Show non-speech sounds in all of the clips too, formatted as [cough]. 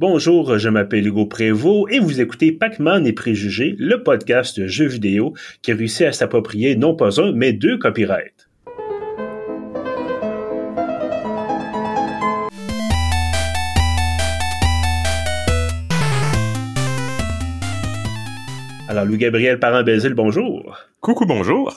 Bonjour, je m'appelle Hugo Prévost et vous écoutez Pac-Man et Préjugés, le podcast de jeux vidéo qui a réussi à s'approprier non pas un, mais deux copyrights. Alors, Louis-Gabriel Parent-Bézil, bonjour. Coucou, bonjour.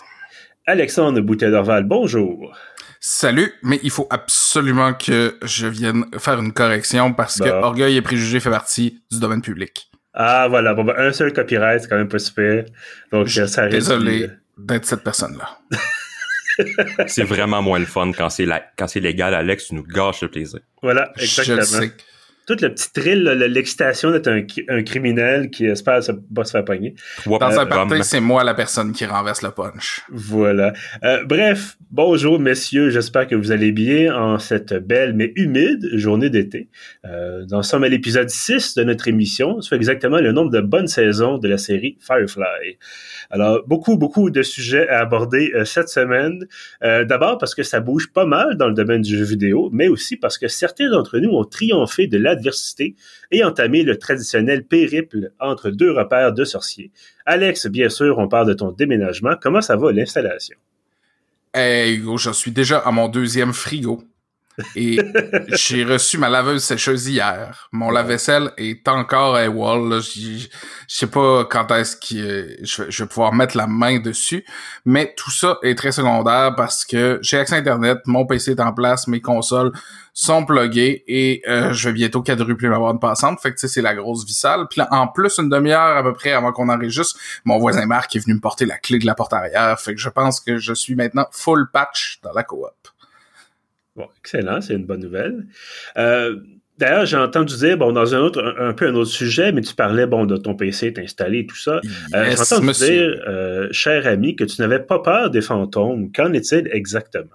Alexandre Boutet-Dorval, bonjour. Salut, mais il faut absolument que je vienne faire une correction parce que Orgueil et Préjugés fait partie du domaine public. Ah, voilà. Bon, ben, un seul copyright, c'est quand même pas super. Donc, je ça Désolé d'être cette personne-là. c'est vraiment moins le fun quand c'est quand c'est légal, Alex, tu nous gâches le plaisir. Voilà, exactement. Je le sais tout le petit thrill, l'excitation d'être un, criminel qui espère se, pas se faire pogner. Dans un party, c'est moi la personne qui renverse le punch. Voilà. Euh, bref, bonjour messieurs, j'espère que vous allez bien en cette belle mais humide journée d'été. Euh, nous sommes à l'épisode 6 de notre émission, soit exactement le nombre de bonnes saisons de la série Firefly. Alors, beaucoup, beaucoup de sujets à aborder euh, cette semaine. Euh, d'abord parce que ça bouge pas mal dans le domaine du jeu vidéo, mais aussi parce que certains d'entre nous ont triomphé de l'adversité et entamé le traditionnel périple entre deux repères de sorciers. Alex, bien sûr, on parle de ton déménagement. Comment ça va l'installation? Hey Hugo, je suis déjà à mon deuxième frigo. Et j'ai reçu ma laveuse sécheuse hier. Mon lave-vaisselle est encore à wall. Je sais pas quand est-ce que je, vais pouvoir mettre la main dessus. Mais tout ça est très secondaire parce que j'ai accès à Internet, mon PC est en place, mes consoles sont pluguées et euh, je vais bientôt quadrupler ma bande passante. Fait que tu sais, c'est la grosse vissale. Puis là, en plus, une demi-heure à peu près avant qu'on enregistre, mon voisin Marc est venu me porter la clé de la porte arrière. Fait que je pense que je suis maintenant full patch dans la coop. Bon, excellent, c'est une bonne nouvelle. Euh, d'ailleurs, j'ai entendu dire, bon, dans un autre, un, peu un autre sujet, mais tu parlais, bon, de ton PC est installé, tout ça. Euh, j'ai entendu dire, euh, cher ami, que tu n'avais pas peur des fantômes. Qu'en est-il exactement?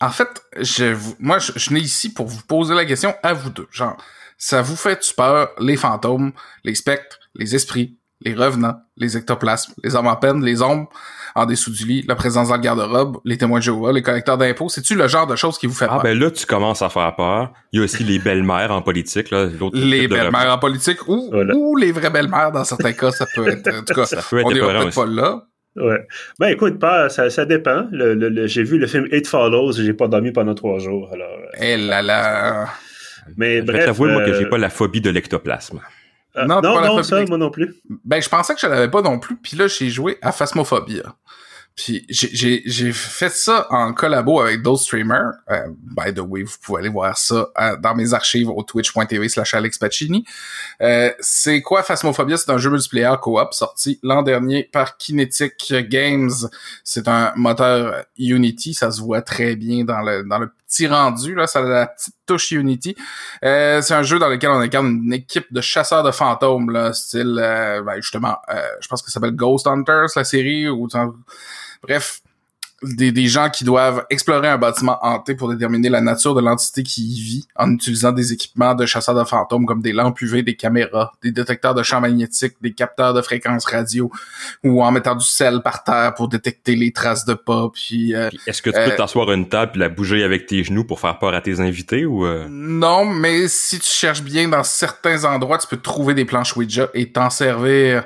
En fait, je, moi, je, je ici pour vous poser la question à vous deux. Genre, ça vous fait-tu peur, les fantômes, les spectres, les esprits, les revenants, les ectoplasmes, les hommes en peine, les ombres en dessous du lit, la présence dans le garde-robe, les témoins de Jéhovah, les collecteurs d'impôts. C'est-tu le genre de choses qui vous fait ah, peur? Ah ben là, tu commences à faire peur. Il y a aussi les belles-mères en politique. Là, les belles-mères en politique ou, ou les vraies belles-mères dans certains cas, ça peut être... En tout cas, [laughs] ça peut être on est peut-être pas là. Ouais. Ben écoute, pas, ça, ça dépend. Le, j'ai vu le film It Follows, j'ai pas dormi pendant trois jours. Alors. Eh là là. Mais je bref. t'avoue, moi, que j'ai euh, pas la phobie de l'ectoplasme. Euh, non, non, non ça, moi non plus. Ben, je pensais que je l'avais pas non plus, puis là, j'ai joué à Phasmophobia. Puis j'ai fait ça en collabo avec d'autres streamers. Euh, by the way, vous pouvez aller voir ça euh, dans mes archives au twitch.tv slash Alex Pacini. Euh, c'est quoi Phasmophobia? C'est un jeu multiplayer co-op sorti l'an dernier par Kinetic Games. C'est un moteur Unity, ça se voit très bien dans le, dans le petit rendu, là, ça a la petite touche Unity. Euh, c'est un jeu dans lequel on incarne une équipe de chasseurs de fantômes, là, style, ben, justement, je pense que ça s'appelle Ghost Hunters, la série, ou Bref, des, des, gens qui doivent explorer un bâtiment hanté pour déterminer la nature de l'entité qui y vit en utilisant des équipements de chasseurs de fantômes comme des lampes UV, des caméras, des détecteurs de champs magnétiques, des capteurs de fréquences radio ou en mettant du sel par terre pour détecter les traces de pas. Puis, euh, est-ce que tu peux euh, t'asseoir une table et la bouger avec tes genoux pour faire peur à tes invités ou euh? Non, mais si tu cherches bien dans certains endroits, tu peux trouver des planches Ouija et t'en servir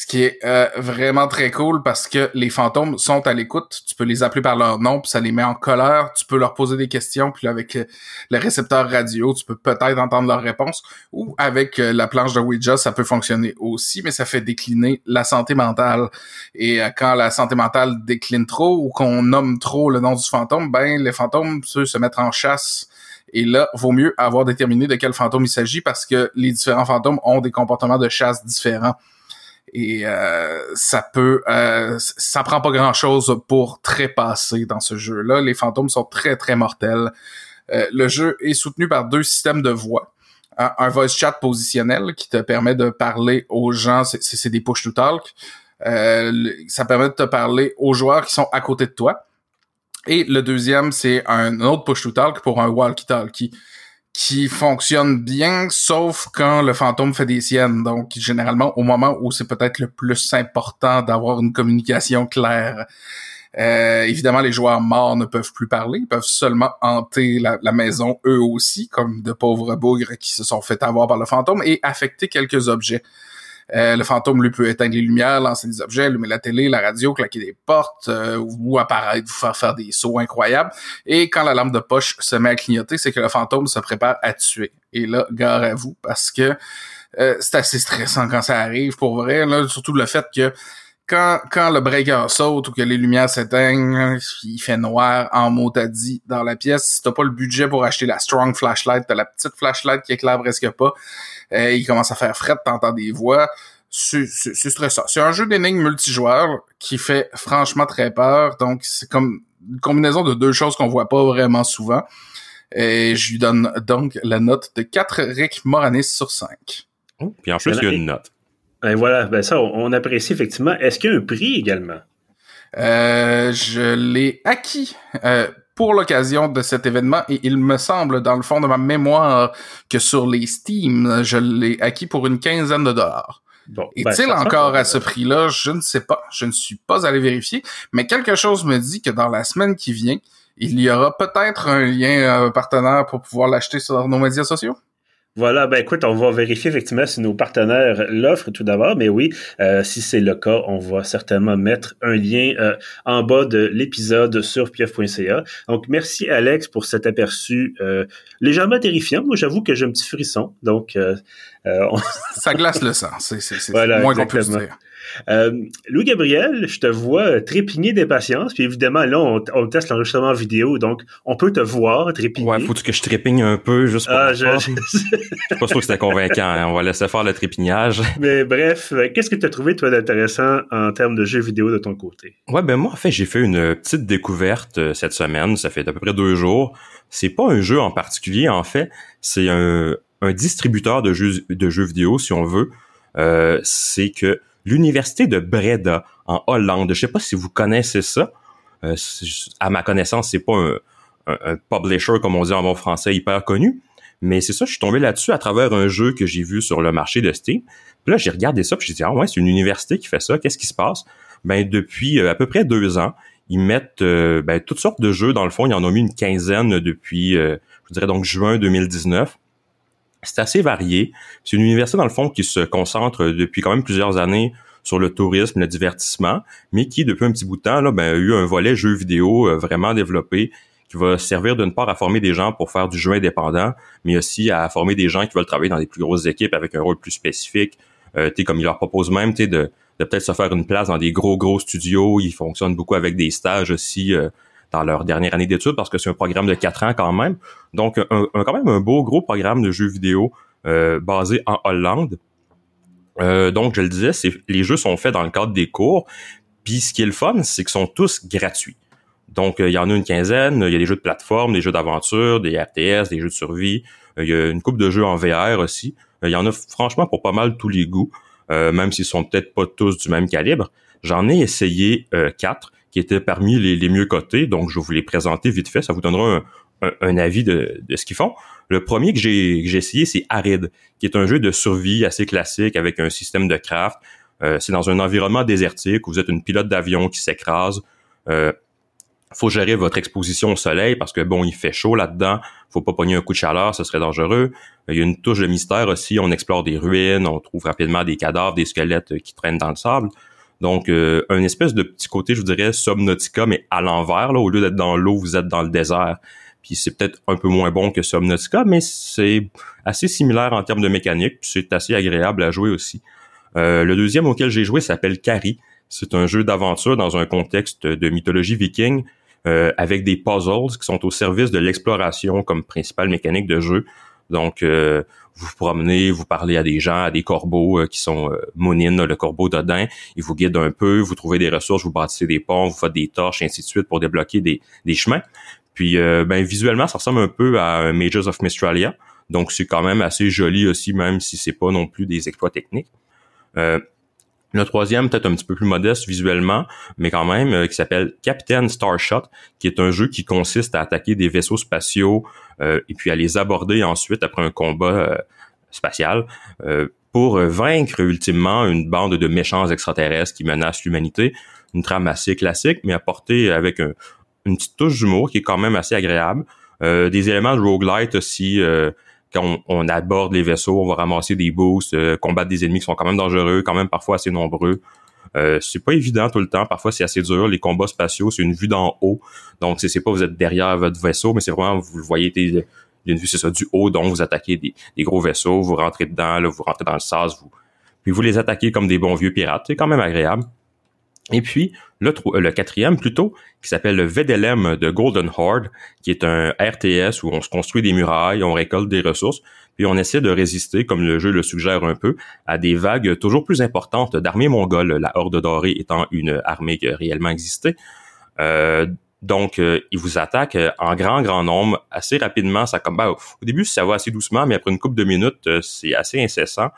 ce qui est euh, vraiment très cool parce que les fantômes sont à l'écoute. Tu peux les appeler par leur nom, puis ça les met en colère. Tu peux leur poser des questions, puis avec euh, le récepteur radio, tu peux peut-être entendre leurs réponses. Ou avec euh, la planche de Ouija, ça peut fonctionner aussi, mais ça fait décliner la santé mentale. Et quand la santé mentale décline trop ou qu'on nomme trop le nom du fantôme, ben les fantômes peuvent se mettre en chasse. Et là, vaut mieux avoir déterminé de quel fantôme il s'agit parce que les différents fantômes ont des comportements de chasse différents et euh, ça peut euh, ça prend pas grand chose pour trépasser dans ce jeu là les fantômes sont très très mortels. Euh, le jeu est soutenu par deux systèmes de voix. Un, voice chat positionnel qui te permet de parler aux gens. C'est des push to talk. Euh, ça permet de te parler aux joueurs qui sont à côté de toi. Et le deuxième c'est un autre push to talk pour un walkie talkie qui fonctionne bien, sauf quand le fantôme fait des siennes. Donc, généralement, au moment où c'est peut-être le plus important d'avoir une communication claire. Euh, évidemment, les joueurs morts ne peuvent plus parler, ils peuvent seulement hanter la, la, maison eux aussi, comme de pauvres bougres qui se sont fait avoir par le fantôme, et affecter quelques objets. Euh, le fantôme, lui, peut éteindre les lumières, lancer des objets, allumer la télé, la radio, claquer des portes, euh, ou apparaître, vous faire faire des sauts incroyables. Et quand la lampe de poche se met à clignoter, c'est que le fantôme se prépare à tuer. Et là, gare à vous, parce que euh, c'est assez stressant quand ça arrive, pour vrai. Là, surtout le fait que quand, quand le breaker saute ou que les lumières s'éteignent, il fait noir en mot à dit dans la pièce. Si t'as pas le budget pour acheter la strong flashlight, t'as la petite flashlight qui éclaire presque pas. Euh, il commence à faire fret, t'entends des voix. C'est stressant. C'est un jeu d'énigmes multijoueur qui fait franchement très peur. Donc, c'est comme une combinaison de deux choses qu'on voit pas vraiment souvent. Et je lui donne donc la note de 4 Rick Moranis sur 5. puis en plus, il y a une note. Et voilà, ben ça, on apprécie effectivement. Est-ce qu'il y a un prix également? Euh, je l'ai acquis euh, pour l'occasion de cet événement et il me semble, dans le fond de ma mémoire, que sur les Steam, je l'ai acquis pour une quinzaine de dollars. Bon, Est-il ben, encore à ce prix-là? Je ne sais pas. Je ne suis pas allé vérifier. Mais quelque chose me dit que dans la semaine qui vient, il y aura peut-être un lien euh, partenaire pour pouvoir l'acheter sur nos médias sociaux. Voilà, ben écoute, on va vérifier effectivement si nos partenaires l'offrent tout d'abord, mais oui, euh, si c'est le cas, on va certainement mettre un lien euh, en bas de l'épisode sur pief.ca. Donc, merci Alex pour cet aperçu euh, légèrement terrifiant. Moi, j'avoue que j'ai un petit frisson, donc... Ça glace le sang, c'est moins qu'on peut dire. Euh, Louis-Gabriel, je te vois trépigner d'impatience. Puis évidemment, là, on, teste l'enregistrement vidéo, donc on peut te voir trépigner. Ouais, faut que je trépigne un peu juste pour. Ah, je, [laughs] je... suis pas sûr que c'était convaincant. Hein. On va laisser faire le trépignage. [laughs] Mais bref, qu'est-ce que tu as trouvé, toi, d'intéressant en termes de jeux vidéo de ton côté? Ouais, ben moi, en fait, j'ai fait une petite découverte euh, cette semaine. Ça fait à peu près deux jours. C'est pas un jeu en particulier, en fait. C'est un, un distributeur de jeux, de jeux vidéo, si on veut. Euh, c'est que l'université de Breda en Hollande. Je sais pas si vous connaissez ça. Euh, à ma connaissance, c'est pas un, un, publisher comme on dit en bon français hyper connu, mais c'est ça. Je suis tombé là-dessus à travers un jeu que j'ai vu sur le marché de Steam. Puis là, j'ai regardé ça, puis j'ai dit ah ouais, c'est une université qui fait ça. Qu'est-ce qui se passe? Ben depuis euh, à peu près deux ans, ils mettent euh, ben, toutes sortes de jeux. Dans le fond, ils en ont mis une quinzaine depuis, je dirais donc juin 2019. C'est assez varié. C'est une université, dans le fond, qui se concentre depuis quand même plusieurs années sur le tourisme, le divertissement, mais qui, depuis un petit bout de temps, là, ben, a eu un volet jeu vidéo euh, vraiment développé qui va servir d'une part à former des gens pour faire du jeu indépendant, mais aussi à former des gens qui veulent travailler dans des plus grosses équipes avec un rôle plus spécifique. Euh, comme il leur propose même de, de peut-être se faire une place dans des gros, gros studios. Ils fonctionnent beaucoup avec des stages aussi. Euh, dans leur dernière année d'études parce que c'est un programme de quatre ans quand même. Donc, un, quand même un beau gros programme de jeux vidéo euh, basé en Hollande. Euh, donc, je le disais, les jeux sont faits dans le cadre des cours. Puis, ce qui est le fun, c'est qu'ils sont tous gratuits. Donc, euh, il y en a une quinzaine. Il y a des jeux de plateforme, des jeux d'aventure, des RTS, des jeux de survie. il y a une coupe de jeux en VR aussi. il y en a franchement pour pas mal tous les goûts, même s'ils sont peut-être pas tous du même calibre. J'en ai essayé quatre qui étaient parmi les, mieux cotés. Donc, je vais vous les présenter vite fait. Ça vous donnera un, avis de, ce qu'ils font. Le premier que j'ai essayé, c'est Arid, qui est un jeu de survie assez classique avec un système de craft. Euh, c'est dans un environnement désertique vous êtes une pilote d'avion qui s'écrase. Euh, faut gérer votre exposition au soleil parce que bon, il fait chaud là-dedans. Faut pas pogner un coup de chaleur, ce serait dangereux. Il y a une touche de mystère aussi. On explore des ruines, on trouve rapidement des cadavres, des squelettes qui traînent dans le sable. Donc, euh, un espèce de petit côté, je vous dirais, Subnautica, mais à l'envers. Là, au lieu d'être dans l'eau, vous êtes dans le désert. Puis c'est peut-être un peu moins bon que Subnautica, mais c'est assez similaire en termes de mécanique. Puis c'est assez agréable à jouer aussi. Euh, le deuxième auquel j'ai joué s'appelle Carrie. C'est un jeu d'aventure dans un contexte de mythologie viking euh, avec des puzzles qui sont au service de l'exploration comme principale mécanique de jeu. Donc, euh, vous vous promenez, vous parlez à des gens, à des corbeaux euh, qui sont euh, le corbeau d'Odin. Ils vous guident un peu, vous trouvez des ressources, vous bâtissez des ponts, vous faites des torches, ainsi de suite pour débloquer des, des chemins. Puis, euh, ben, visuellement, ça ressemble un peu à Majors of Mistralia. Donc, c'est quand même assez joli aussi, même si c'est pas non plus des exploits techniques. Le troisième, peut-être un petit peu plus modeste visuellement, mais quand même, qui s'appelle Captain Starshot, qui est un jeu qui consiste à attaquer des vaisseaux spatiaux et puis à les aborder ensuite après un combat euh, spatial. pour vaincre ultimement une bande de méchants extraterrestres qui menacent l'humanité. Une trame assez classique, mais apportée avec une petite touche d'humour qui est quand même assez agréable. Euh, des éléments de roguelite aussi. Euh, quand on, aborde les vaisseaux, on va ramasser des boosts, euh, combattre des ennemis qui sont quand même dangereux, quand même parfois assez nombreux. C'est pas évident tout le temps. Parfois, c'est assez dur. Les combats spatiaux, c'est une vue d'en haut. Donc, c'est pas vous êtes derrière votre vaisseau, mais c'est vraiment, vous le voyez d'une vue, c'est ça, du haut, donc vous attaquez des, gros vaisseaux, vous rentrez dedans, là, vous rentrez dans le sas, vous, puis vous les attaquez comme des bons vieux pirates. C'est quand même agréable. Et puis, le, le quatrième plutôt, qui s'appelle le VDLM de Golden Horde, qui est un RTS où on se construit des murailles, on récolte des ressources, puis on essaie de résister, comme le jeu le suggère un peu, à des vagues toujours plus importantes d'armées mongoles, la Horde dorée étant une armée qui a réellement existé. Euh, donc, euh, ils vous attaquent en grand, grand nombre, assez rapidement. Ça comme, ben, au début, ça va assez doucement, mais après une couple de minutes, euh, c'est assez incessant.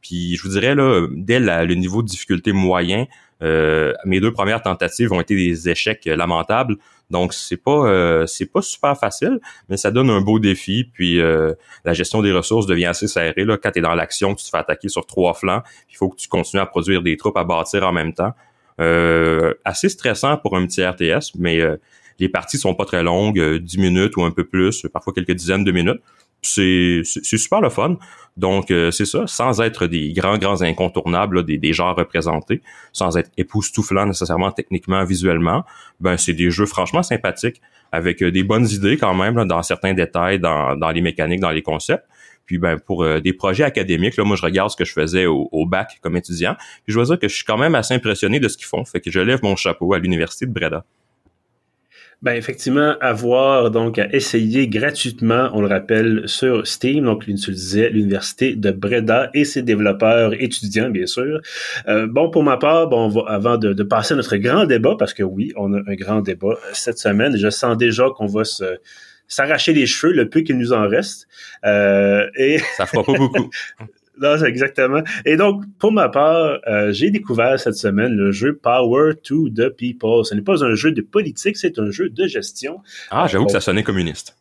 Puis, je vous dirais, là, dès le niveau de difficulté moyen, euh, mes deux premières tentatives ont été des échecs lamentables. Donc c'est pas euh, c'est pas super facile, mais ça donne un beau défi. Puis euh, la gestion des ressources devient assez serrée là quand tu es dans l'action, tu te fais attaquer sur trois flancs. Il faut que tu continues à produire des troupes à bâtir en même temps. assez stressant pour un petit RTS, mais les parties sont pas très longues, 10 minutes ou un peu plus, parfois quelques dizaines de minutes c'est super le fun. Donc, euh, c'est ça, sans être des grands, grands incontournables, des, des genres représentés, sans être époustouflant nécessairement techniquement, visuellement, ben c'est des jeux franchement sympathiques, avec euh, des bonnes idées quand même, dans certains détails, dans, dans les mécaniques, dans les concepts. Puis ben pour euh, des projets académiques, là, moi je regarde ce que je faisais au, au, bac comme étudiant. Puis je dois dire que je suis quand même assez impressionné de ce qu'ils font. Fait que je lève mon chapeau à l'Université de Breda. Ben effectivement, avoir donc à essayer gratuitement, on le rappelle, sur Steam, donc tu le disais, l'université de Breda et ses développeurs étudiants, bien sûr. Euh, bon, pour ma part, bon, va, avant de, de, passer à notre grand débat, parce que oui, on a un grand débat cette semaine, je sens déjà qu'on va se s'arracher les cheveux le peu qu'il nous en reste. Euh, et ça fera pas beaucoup. [laughs] Non, exactement. Et donc, pour ma part, euh, j'ai découvert cette semaine le jeu Power to the People. Ce n'est pas un jeu de politique, c'est un jeu de gestion. Ah, j'avoue que ça sonnait communiste.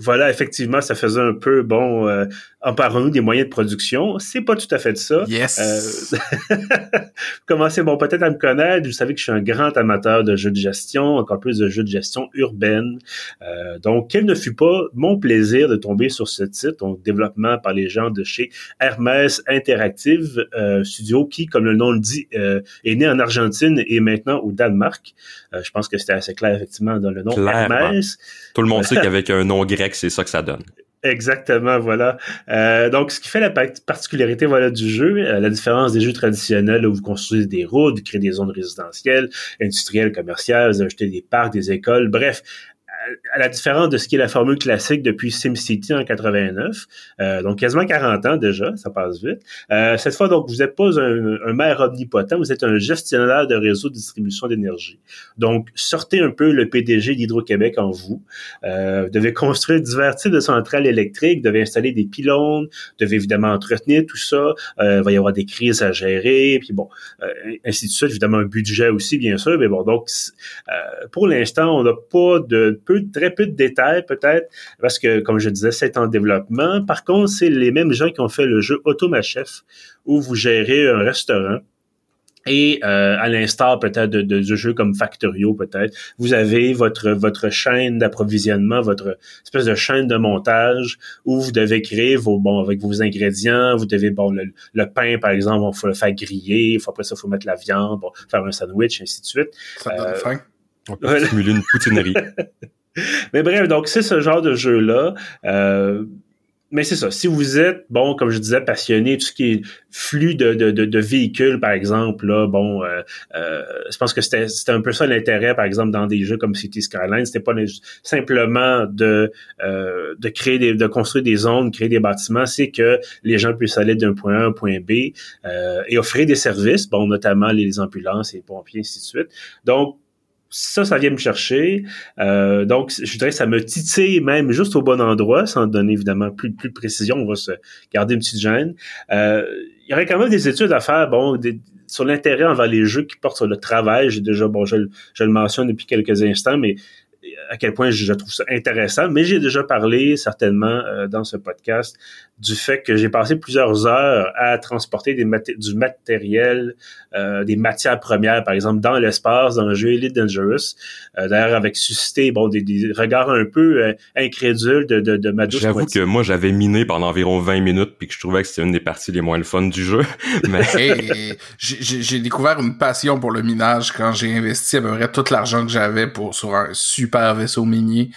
Voilà, effectivement, ça faisait un peu, bon, euh, emparons-nous des moyens de production. C'est pas tout à fait de ça. Yes. Euh, [laughs] commencez, bon, peut-être à me connaître. Vous savez que je suis un grand amateur de jeux de gestion, encore plus de jeux de gestion urbaine. Euh, donc, quel ne fut pas mon plaisir de tomber sur ce titre, donc développement par les gens de chez Hermès Interactive euh, Studio, qui, comme le nom le dit, euh, est né en Argentine et maintenant au Danemark. Euh, je pense que c'était assez clair, effectivement, dans le nom Hermès. Tout le monde sait [laughs] qu'avec un nom grec, c'est ça que ça donne. Exactement, voilà. Euh, donc, ce qui fait la particularité voilà, du jeu, euh, la différence des jeux traditionnels où vous construisez des routes, vous créez des zones résidentielles, industrielles, commerciales, vous ajoutez des parcs, des écoles, bref, à la différence de ce qui est la formule classique depuis SimCity en 89, euh, donc quasiment 40 ans déjà, ça passe vite. Euh, cette fois, donc, vous n'êtes pas un, un, maire omnipotent, vous êtes un gestionnaire de réseau de distribution d'énergie. Donc, sortez un peu le PDG d'Hydro-Québec en vous. Euh, vous devez construire divers types de centrales électriques, vous devez installer des pylônes, vous devez évidemment entretenir tout ça. il va y avoir des crises à gérer, puis bon, ainsi de suite. Évidemment, un budget aussi, bien sûr, mais bon, donc, pour l'instant, on n'a pas de peu très peu de détails peut-être, parce que, comme je disais, c'est en développement. Par contre, c'est les mêmes gens qui ont fait le jeu Automachef, où vous gérez un restaurant. Et euh, à l'instar peut-être de, de, jeux comme Factorio, peut-être, vous avez votre votre chaîne d'approvisionnement, votre espèce de chaîne de montage où vous devez créer vos bon avec vos ingrédients. Vous devez bon le, pain par exemple, il faut le faire griller. Il faut après ça, il faut mettre la viande, bon, faire un sandwich, ainsi de suite. Ça donne euh, faim. On peut simuler une poutinerie. [laughs] [laughs] mais bref, donc c'est ce genre de jeu-là. Euh, mais c'est ça. Si vous êtes, bon, comme je disais, passionné, tout ce qui est flux de, de, de, véhicules, par exemple, là, bon, euh, euh, je pense que c'était un peu ça l'intérêt, par exemple, dans des jeux comme City Skyline. C'était pas simplement de, euh, de créer des, de construire des zones, créer des bâtiments, c'est que les gens puissent aller d'un point A à un point B euh, et offrir des services, bon, notamment les ambulances les pompiers, ainsi de suite. Donc, ça, ça vient me chercher. Euh, donc, je dirais que ça me titille même juste au bon endroit, sans donner évidemment plus, de précision. On va se garder une petite gêne. Euh, il y aurait quand même des études à faire, bon, sur l'intérêt envers les jeux qui portent sur le travail. J'ai déjà, bon, je, je, le mentionne depuis quelques instants, mais à quel point je trouve ça intéressant, mais j'ai déjà parlé certainement dans ce podcast du fait que j'ai passé plusieurs heures à transporter des du matériel, euh, des matières premières, par exemple, dans l'espace, dans le jeu Elite Dangerous. Euh, D'ailleurs, avec suscité bon, des, des, regards un peu euh, incrédules de, de, de ma douce J'avoue que moi, j'avais miné pendant environ 20 minutes, puis que je trouvais que c'était une des parties les moins le fun du jeu. [laughs] Mais... j'ai découvert une passion pour le minage quand j'ai investi à peu près tout l'argent que j'avais pour sur un super vaisseau minier.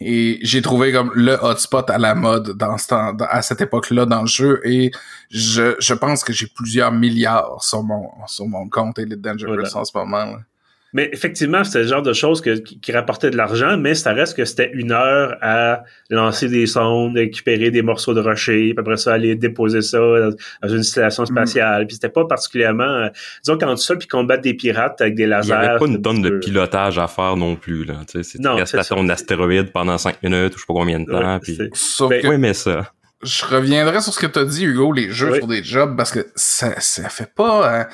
Et j'ai trouvé comme le hotspot à la mode dans ce temps, à cette époque-là dans le jeu. Et je, je pense que j'ai plusieurs milliards sur mon, sur mon compte Elite Dangerous en ce moment. Là. Mais effectivement, c'était le genre de choses que, qui, rapportait de l'argent, mais ça reste que c'était une heure à lancer des sondes, récupérer des morceaux de rocher, puis après ça, aller déposer ça dans, une station mm. spatiale. Puis c'était pas particulièrement... Euh, disons qu'en ça, puis combattre des pirates avec des lasers... Il n'y avait pas une tonne de pilotage à faire non plus. Là. C'était une station d'astéroïdes pendant cinq minutes ou je sais pas combien de temps. puis... Sauf ben, que... mais ça je reviendrai sur ce que tu as dit, Hugo, les jeux sur des jobs, parce que ça, ça fait pas... Hein,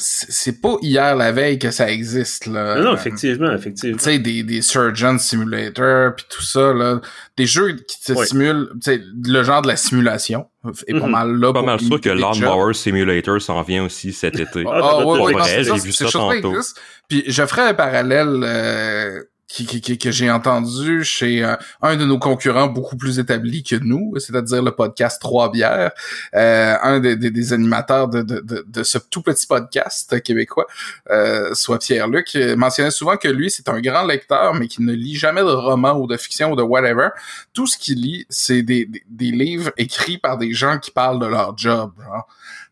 c'est pas hier la veille que ça existe là. Non, non effectivement, effectivement. Tu sais des des Surgeon Simulator puis tout ça là, des jeux qui te simulent, tu sais le genre de la simulation est pas mhm. mal là. Pas mal sûr que Lawnmower Simulator s'en vient aussi cet été. Ah, ah ouais, ouais, j'ai vu ça tantôt. Puis je ferai un parallèle euh, qui, qui, que j'ai entendu chez euh, un de nos concurrents beaucoup plus établis que nous, c'est-à-dire le podcast Trois bières, euh, un des, des, animateurs de, de, de, ce tout petit podcast québécois, euh, soit Pierre-Luc, mentionnait souvent que lui, c'est un grand lecteur, mais qui ne lit jamais de romans ou de fiction ou de whatever. Tout ce qu'il lit, c'est des, des, des, livres écrits par des gens qui parlent de leur job. Genre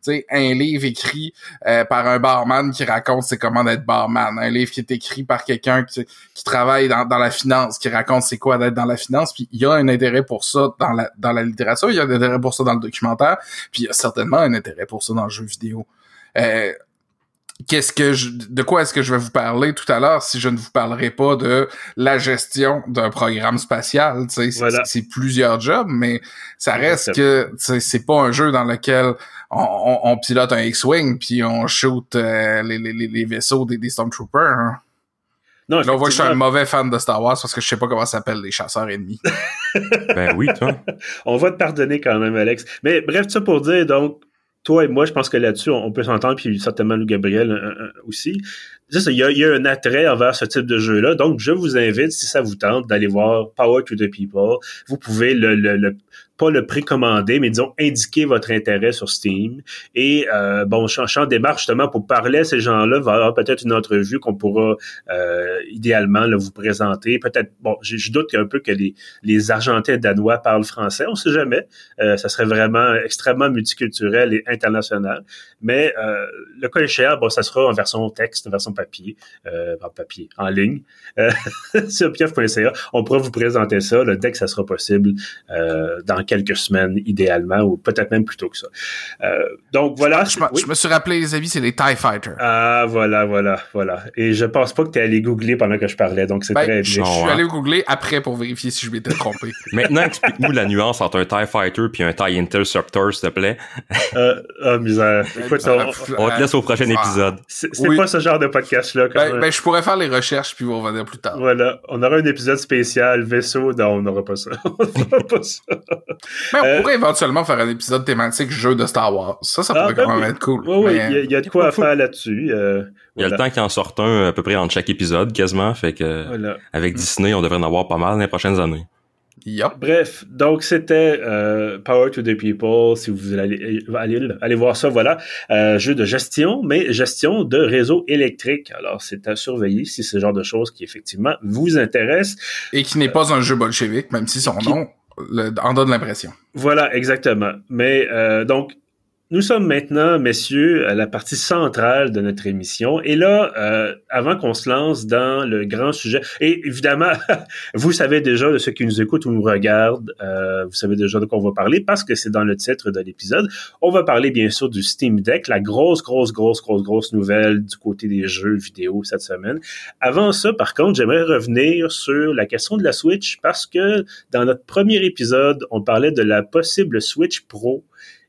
un livre écrit euh, par un barman qui raconte c'est comment d'être barman, un livre qui est écrit par quelqu'un qui, qui, travaille dans, dans la finance, qui raconte c'est quoi d'être dans la finance, puis il y a un intérêt pour ça dans la, dans la littérature, il y a un intérêt pour ça dans le documentaire, puis il y a certainement un intérêt pour ça dans le jeu vidéo. Euh, qu'est-ce que je, de quoi est-ce que je vais vous parler tout à l'heure si je ne vous parlerai pas de la gestion d'un programme spatial? C'est plusieurs jobs mais ça reste que c'est pas un jeu dans lequel on, pilote un X-wing puis on shoot euh, les, les, les, vaisseaux des, des Stormtroopers hein. Non, Là, on voit que je suis un mauvais fan de Star Wars parce que je sais pas comment s'appellent les chasseurs ennemis. [laughs] ben oui, toi. on va te pardonner quand même, Alex. Mais bref, ça pour dire, donc, toi et moi, je pense que là-dessus, on, peut s'entendre, puis certainement Lou Gabriel euh, euh, aussi. il y, a, un attrait envers ce type de jeu-là. Donc, je vous invite, si ça vous tente, d'aller voir Power to the People. Vous pouvez le, le pas le précommander, mais disons indiquer votre intérêt sur Steam. Et euh, bon, changeant démarche justement pour parler à ces gens-là, va avoir peut-être une entrevue qu'on pourra euh, idéalement là, vous présenter. Peut-être, bon, je, doute un peu que les, les Argentins danois parlent français, on sait jamais. Euh, ça serait vraiment extrêmement multiculturel et international. Mais euh, le cas bon, ça sera en version texte, en version papier, euh, en papier, en ligne, euh, [laughs] sur pief.ca. On pourra vous présenter ça là, dès que ça sera possible dans quelques semaines, idéalement, ou peut-être même plus tôt que ça. Euh, donc voilà. Je, me suis rappelé, les amis, c'est les TIE Fighters. Ah, voilà, voilà, voilà. Et je pense pas que tu es allé googler pendant que je parlais, donc c'est ben, très bien. Je suis allé googler après pour vérifier si je m'étais trompé. [laughs] Maintenant, explique-nous la nuance entre un TIE Fighter puis un TIE Interceptor, s'il te plaît. euh, oh, misère. Écoute, on, te laisse au prochain épisode. C'est pas ce genre de podcast-là. Ben, ben, je pourrais faire les recherches puis vous revenir plus tard. Voilà. On aura un épisode spécial vaisseau. Non, on n'aura pas ça. [laughs] on n'aura pas ça. Mais on euh, pourrait éventuellement faire un épisode thématique jeu de Star Wars. Ça, ça pourrait ah, quand même être cool. Oui, oui, il y, a de quoi faire là-dessus. Euh, il y a le temps qu'il en sorte un à peu près entre chaque épisode, quasiment. Fait que avec Disney, on devrait en avoir pas mal dans les prochaines années. Bref, donc c'était euh, Power to the People. Si vous allez aller, voir ça, voilà. Euh, jeu de gestion, mais gestion de réseau électrique. Alors, c'est à surveiller si c'est ce genre de choses qui effectivement vous intéresse. Et qui n'est pas un jeu bolchevique, même si son nom en donne l'impression. Voilà, exactement. Mais euh, donc, nous sommes maintenant, messieurs, à la partie centrale de notre émission. Et là, euh, avant qu'on se lance dans le grand sujet, et évidemment, [laughs] vous savez déjà de ceux qui nous écoutent ou nous regardent, euh, vous savez déjà de quoi on va parler parce que c'est dans le titre de l'épisode. On va parler bien sûr du Steam Deck, la grosse, grosse, grosse, grosse, grosse nouvelle du côté des jeux vidéo cette semaine. Avant ça, par contre, j'aimerais revenir sur la question de la Switch parce que dans notre premier épisode, on parlait de la possible Switch Pro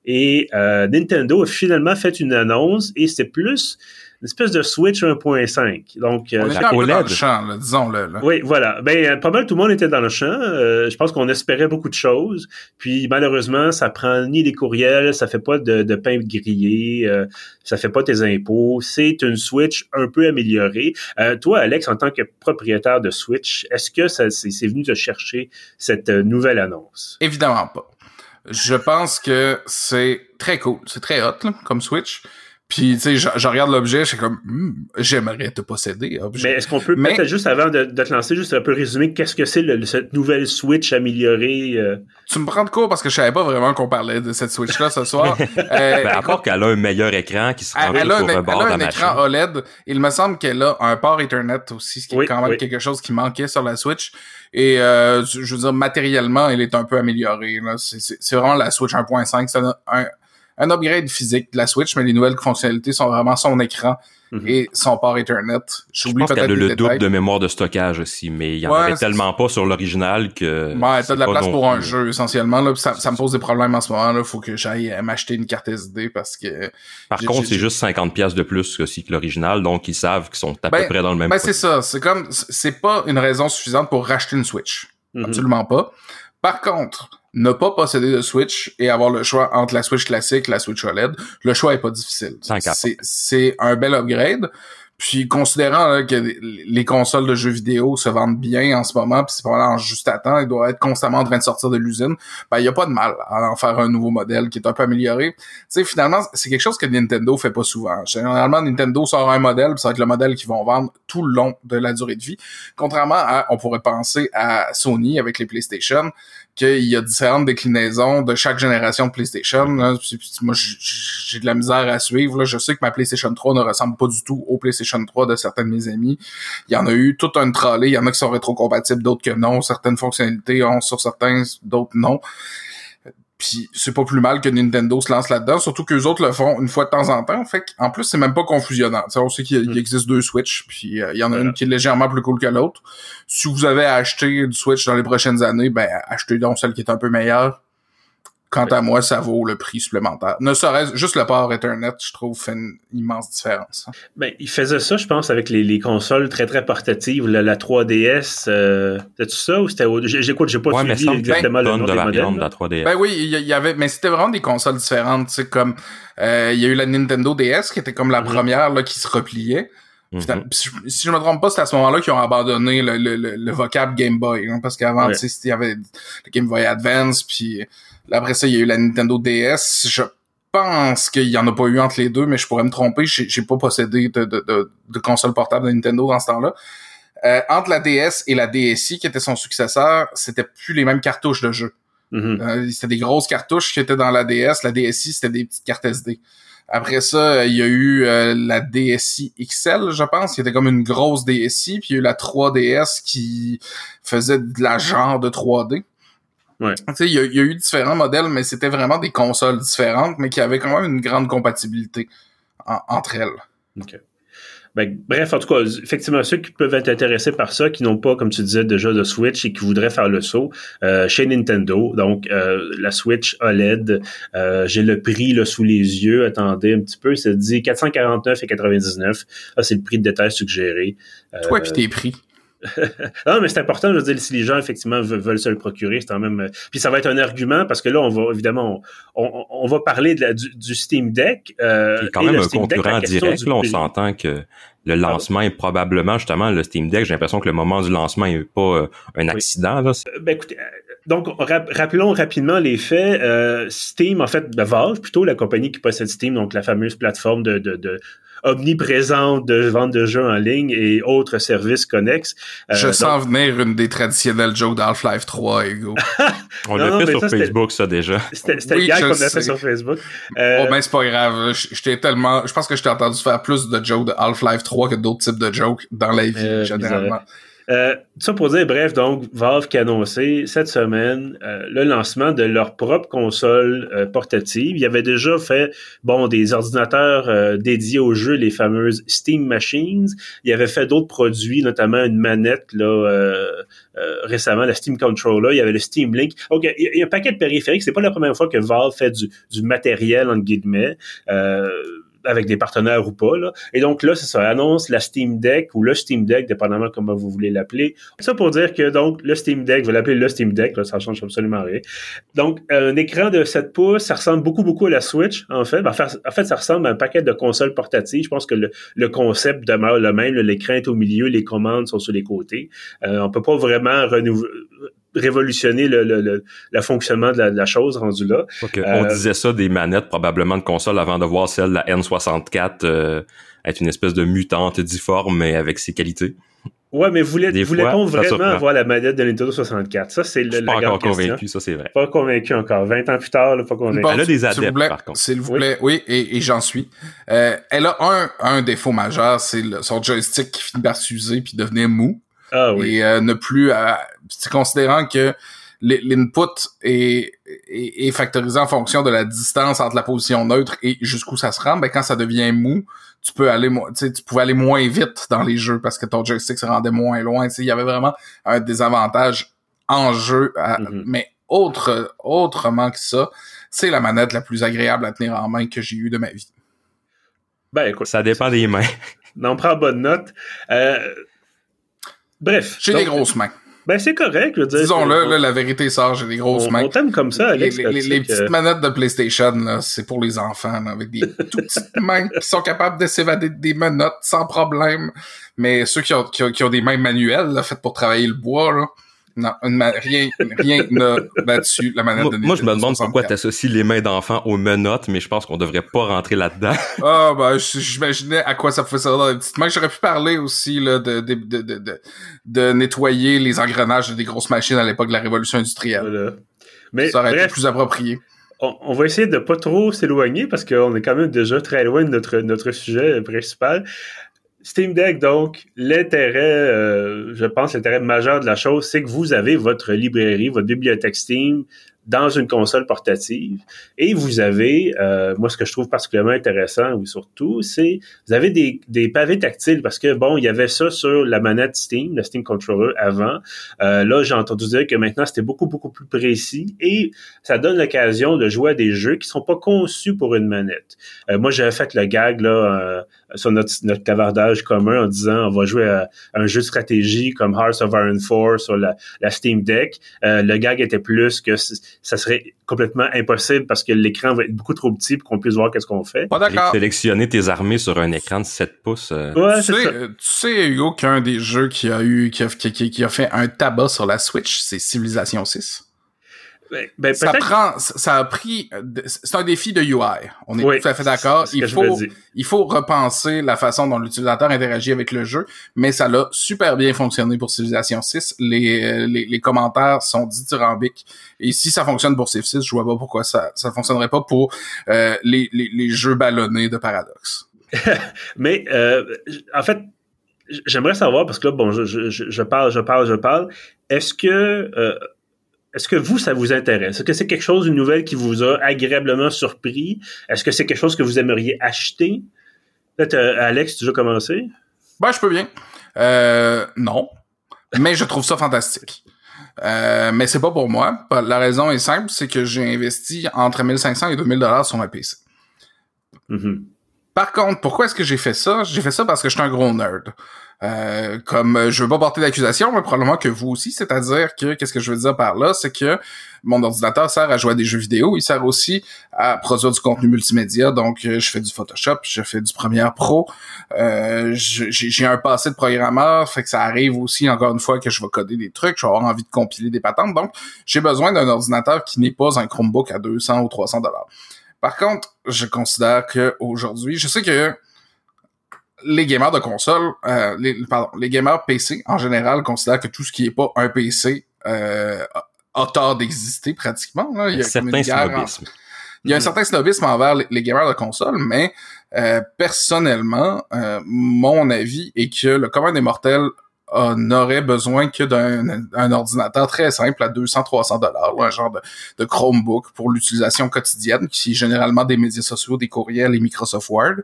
Et euh, Nintendo a finalement fait une annonce et c'était plus une espèce de Switch 1.5. Donc, euh, on était un peu dans le champ, disons-le. Oui, voilà. Ben, pas mal tout le monde était dans le champ. Euh, je pense qu'on espérait beaucoup de choses. Puis, malheureusement, ça prend ni les courriels, ça fait pas de, de pain grillé, euh, ça fait pas tes impôts. C'est une Switch un peu améliorée. Euh, toi, Alex, en tant que propriétaire de Switch, est-ce que ça c'est venu te chercher cette nouvelle annonce? Évidemment pas. Je pense que c'est très cool. C'est très hot, comme Switch. Puis, tu sais, je, regarde l'objet, je suis comme, hmm, j'aimerais te posséder, objet. Mais est-ce qu'on peut peut-être juste avant de, de, te lancer, juste un peu résumer qu'est-ce que c'est cette nouvelle Switch améliorée? Euh? Tu me prends de court parce que je savais pas vraiment qu'on parlait de cette Switch-là ce soir. [laughs] euh, ben, à part qu'elle a un meilleur écran qui se rend elle, a, elle a un écran OLED. Il me semble qu'elle a un port Ethernet aussi, ce qui est quand même quelque chose qui manquait sur la Switch. Et euh, je veux dire, matériellement, elle est un peu améliorée. C'est vraiment la Switch 1.5. C'est un un upgrade physique de la Switch, mais les nouvelles fonctionnalités sont vraiment son écran mhm. et son port Ethernet. J'oublie peut-être qu'elle a le double de mémoire de stockage aussi, mais il y en avait tellement pas sur l'original que. Ouais, t'as de la place pour un jeu essentiellement là. Ça, ça, me pose des problèmes en ce moment là. Faut que j'aille m'acheter une carte SD parce que. Par contre, c'est juste 50 pièces de plus aussi que l'original, donc ils savent qu'ils sont à peu ben, près dans le même. Ben c'est ça. C'est comme c'est pas une raison suffisante pour racheter une Switch. Mhm. Absolument pas. Par contre, ne pas posséder de Switch et avoir le choix entre la Switch classique et la Switch OLED, le choix est pas difficile. C'est un bel upgrade. Puis considérant que les consoles de jeux vidéo se vendent bien en ce moment, puis c'est probablement juste à temps, ils doivent être constamment en train de sortir de l'usine, ben il y a pas de mal à en faire un nouveau modèle qui est un peu amélioré. Tu sais finalement, c'est quelque chose que Nintendo fait pas souvent. Généralement Nintendo sort un modèle, puis ça va être le modèle qu'ils vont vendre tout le long de la durée de vie. Contrairement à on pourrait penser à Sony avec les PlayStation qu'il y a différentes déclinaisons de chaque génération de PlayStation. moi, j'ai de la misère à suivre. Là. Je sais que ma PlayStation 3 ne ressemble pas du tout au PlayStation 3 de certains de mes amis. Il y en a eu tout un trolley. Il y en a qui sont rétrocompatibles, d'autres que non. Certaines fonctionnalités ont sur certains, d'autres non. Puis c'est pas plus mal que Nintendo se lance là-dedans, surtout que les autres le font une fois de temps en temps. Fait en plus, c'est même pas confusionnant. on sait qu'il mm. existe deux Switch, puis euh, il y en a une qui est légèrement plus cool que l'autre. Si vous avez acheté du Switch dans les prochaines années, ben achetez donc celle qui est un peu meilleure. Quant à moi, ça vaut le prix supplémentaire. Ne serait-ce juste le port Ethernet, je trouve, fait une immense différence. Ben, il faisait ça, je pense, avec les, les consoles très très portatives, la, la 3DS. Euh, C'était ça ou c'était J'écoute, j'ai pas ouais, suivi exactement le nom de des modèles. De la 3DS. Ben oui, il y, avait, mais c'était vraiment des consoles différentes. Tu comme euh, il y a eu la Nintendo DS qui était comme la mhm. première là qui se repliait. Mhm. Si je me trompe pas, c'est à ce moment-là qu'ils ont abandonné le, le, le, vocable Game Boy, hein, parce qu'avant, tu sais, il y avait le Game Boy Advance, puis après ça, il y a eu la Nintendo DS. Je pense qu'il y en a pas eu entre les deux, mais je pourrais me tromper. J'ai pas possédé de, de, de, console portable de Nintendo dans ce temps-là. Euh, entre la DS et la DSi, qui était son successeur, c'était plus les mêmes cartouches de jeu. Mm-hmm. Euh, c'était des grosses cartouches qui étaient dans la DS. La DSi, c'était des petites cartes SD. Après ça, il y a eu euh, la DSi XL, je pense, qui était comme une grosse DSi, puis il y a eu la 3DS qui faisait de la genre de 3D. Ouais. Il y, a, y a eu différents modèles, mais c'était vraiment des consoles différentes, mais qui avaient quand même une grande compatibilité entre elles. OK. Ben, bref, en tout cas, effectivement, ceux qui peuvent être intéressés par ça, qui n'ont pas, comme tu disais, déjà de Switch et qui voudraient faire le saut, euh, chez Nintendo, donc euh, la Switch OLED, euh, j'ai le prix là, sous les yeux, attendez un petit peu, ça dit 449,99. Ah, c'est le prix de détail suggéré. Toi puis tes prix. Non, mais c'est important, je veux dire, si les gens, effectivement, veulent se le procurer, c'est quand même... Euh, puis ça va être un argument, parce que là, on va, évidemment, on, on, va parler de la, du, Steam Deck. Euh, quand même un concurrent direct, là, on s'entend que le lancement est probablement, justement, le Steam Deck, j'ai l'impression que le moment du lancement n'est pas euh, un accident. Là. Euh, ben, écoutez, donc, rappelons rapidement les faits. Steam, en fait, Valve, plutôt la compagnie qui possède Steam, donc la fameuse plateforme de, de, de omniprésente de vente de jeux en ligne et autres services connexes. Euh, Je sens venir une des traditionnelles jokes d'Half-Life 3, Ego. [laughs] On l'a fait sur Facebook, ça, déjà. C'était oui, le gars qu'on a fait sur Facebook. Euh, oh, ben, c'est pas grave. J'étais tellement, je pense que je t'ai entendu faire plus de jokes de Half-Life 3 que d'autres types de jokes dans la vie, euh, généralement. Euh, ça pour dire, bref, donc, Valve qui a annoncé cette semaine euh, le lancement de leur propre console euh, portative. Il y avait déjà fait, bon, des ordinateurs euh, dédiés aux jeux, les fameuses Steam Machines. Il y avait fait d'autres produits, notamment une manette, là, euh, récemment, la Steam Controller. Il y avait le Steam Link. OK, il y a un paquet de périphériques. C'est pas la première fois que Valve fait du, du matériel, entre guillemets avec des partenaires ou pas. Là. Et donc là, c'est ça, annonce la Steam Deck ou le Steam Deck, dépendamment comment vous voulez l'appeler. Ça pour dire que donc le Steam Deck, vous l'appeler le Steam Deck, là, ça change absolument rien. Donc un écran de 7 pouces, ça ressemble beaucoup beaucoup à la Switch en fait. Ben, en fait, ça ressemble à un paquet de consoles portatives. Je pense que le, le concept demeure le même. L'écran est au milieu, les commandes sont sur les côtés. Euh, on peut pas vraiment renouveler révolutionner le, le, le, le fonctionnement de la, de la, chose rendu là. Okay. Euh, On disait ça des manettes probablement de console avant de voir celle de la N64 euh, être une espèce de mutante difforme mais avec ses qualités. Ouais, mais voulait, voulait-on vraiment avoir la manette de Nintendo 64? Ça, c'est le, la pas encore convaincu, ça, c'est vrai. Pas convaincu encore. 20 ans plus tard, là, pas convaincu. Bon, elle a des adeptes, par contre. S'il vous plaît, oui, oui et, et j'en suis. Euh, elle a un, un défaut majeur, c'est son joystick qui finit par s'user puis devenir mou. Ah, oui. Et euh, ne plus, euh, considérant que l'input est, est, est, factorisé en fonction de la distance entre la position neutre et jusqu'où ça se rend, ben quand ça devient mou, tu peux aller, tu tu pouvais aller moins vite dans les jeux parce que ton joystick se rendait moins loin. Il y avait vraiment un désavantage en jeu, à, mm -hmm. mais autre, autrement que ça, c'est la manette la plus agréable à tenir en main que j'ai eue de ma vie. Ben écoute, ça dépend des mains. [laughs] On prend bonne note. Euh, bref. J'ai des grosses mains. Ben, c'est correct, je veux dire. Disons-le, là, la vérité sort, j'ai des grosses on, mains. On t'aime comme ça, Alex. Les, les, les petites euh... manettes de PlayStation, là, c'est pour les enfants, là, avec des [laughs] tout petites mains qui sont capables de s'évader des menottes sans problème. Mais ceux qui ont, qui ont, qui ont des mains manuelles, là, faites pour travailler le bois, là, non, rien, rien là-dessus, la manette moi, de Moi, je me demande pourquoi tu associes les mains d'enfants aux menottes, mais je pense qu'on devrait pas rentrer là-dedans. [laughs] Ah, ben, j'imaginais à quoi ça pouvait servir dans les petites mains. J'aurais pu parler aussi, là, de, de, de, de, de nettoyer les engrenages des grosses machines à l'époque de la révolution industrielle. Voilà. Mais, ça aurait bref, été plus approprié. On, on, va essayer de pas trop s'éloigner parce qu'on est quand même déjà très loin de notre, notre sujet principal. Steam Deck, donc, l'intérêt, euh, je pense, l'intérêt majeur de la chose, c'est que vous avez votre librairie, votre bibliothèque Steam dans une console portative. Et vous avez, euh, moi, ce que je trouve particulièrement intéressant, ou surtout, c'est vous avez des, pavés tactiles parce que, bon, il y avait ça sur la manette Steam, le Steam Controller avant. Euh, là, j'ai entendu dire que maintenant, c'était beaucoup, beaucoup plus précis et ça donne l'occasion de jouer à des jeux qui sont pas conçus pour une manette. Euh, moi, j'avais fait le gag, là, sur notre, notre cavardage commun en disant on va jouer à, à un jeu de stratégie comme Hearts of Iron 4 sur la, la Steam Deck. Euh, le gag était plus que ça serait complètement impossible parce que l'écran va être beaucoup trop petit pour qu'on puisse voir qu'est-ce qu'on fait. Pas d'accord. Sélectionner tes armées sur un écran de 7 pouces. Euh... Ouais, tu, sais, tu sais, Hugo, qu'un des jeux qui a eu, qui a, qui, qui a fait un tabac sur la Switch, c'est Civilization 6. Ben, ben, ça prend, ça a pris, c'est un défi de UI. On est oui, tout à fait d'accord. Il faut, il faut repenser la façon dont l'utilisateur interagit avec le jeu, mais ça l'a super bien fonctionné pour Civilization 6. Les, les, les, commentaires sont dithyrambiques. Et si ça fonctionne pour Civ 6, je vois pas pourquoi ça, ça fonctionnerait pas pour euh, les, les, les, jeux ballonnés de Paradox. [laughs] mais, euh, en fait, j'aimerais savoir, parce que là, bon, je, je, je parle, je parle, je parle. Est-ce que, euh, est-ce que vous, ça vous intéresse? Est-ce que c'est quelque chose, une nouvelle qui vous a agréablement surpris? Est-ce que c'est quelque chose que vous aimeriez acheter? Peut-être, euh, Alex, tu veux commencer? Ben, je peux bien. Euh, non. Mais je trouve ça fantastique. Euh, mais c'est pas pour moi. La raison est simple, c'est que j'ai investi entre 1500 et 2000 dollars sur un PC. Mm -hmm. Par contre, pourquoi est-ce que j'ai fait ça? J'ai fait ça parce que je suis un gros nerd. Euh, comme je veux pas porter d'accusation, mais probablement que vous aussi, c'est-à-dire que qu'est-ce que je veux dire par là, c'est que mon ordinateur sert à jouer à des jeux vidéo, il sert aussi à produire du contenu multimédia, donc je fais du Photoshop, je fais du Premiere Pro, euh, j'ai un passé de programmeur, fait que ça arrive aussi encore une fois que je vais coder des trucs, je vais avoir envie de compiler des patentes, donc j'ai besoin d'un ordinateur qui n'est pas un Chromebook à 200 ou 300 dollars. Par contre, je considère que aujourd'hui, je sais que les gamers de console, euh, les, pardon, les gamers PC en général considèrent que tout ce qui est pas un PC euh, a tort d'exister pratiquement. Là. Il y a un certain snobisme. En... Il y a un certain snobisme envers les, les gamers de console, mais euh, personnellement, euh, mon avis est que le commun des mortels n'aurait besoin que d'un ordinateur très simple à 200-300 dollars, un genre de, de, Chromebook pour l'utilisation quotidienne, qui est généralement des médias sociaux, des courriels et Microsoft Word.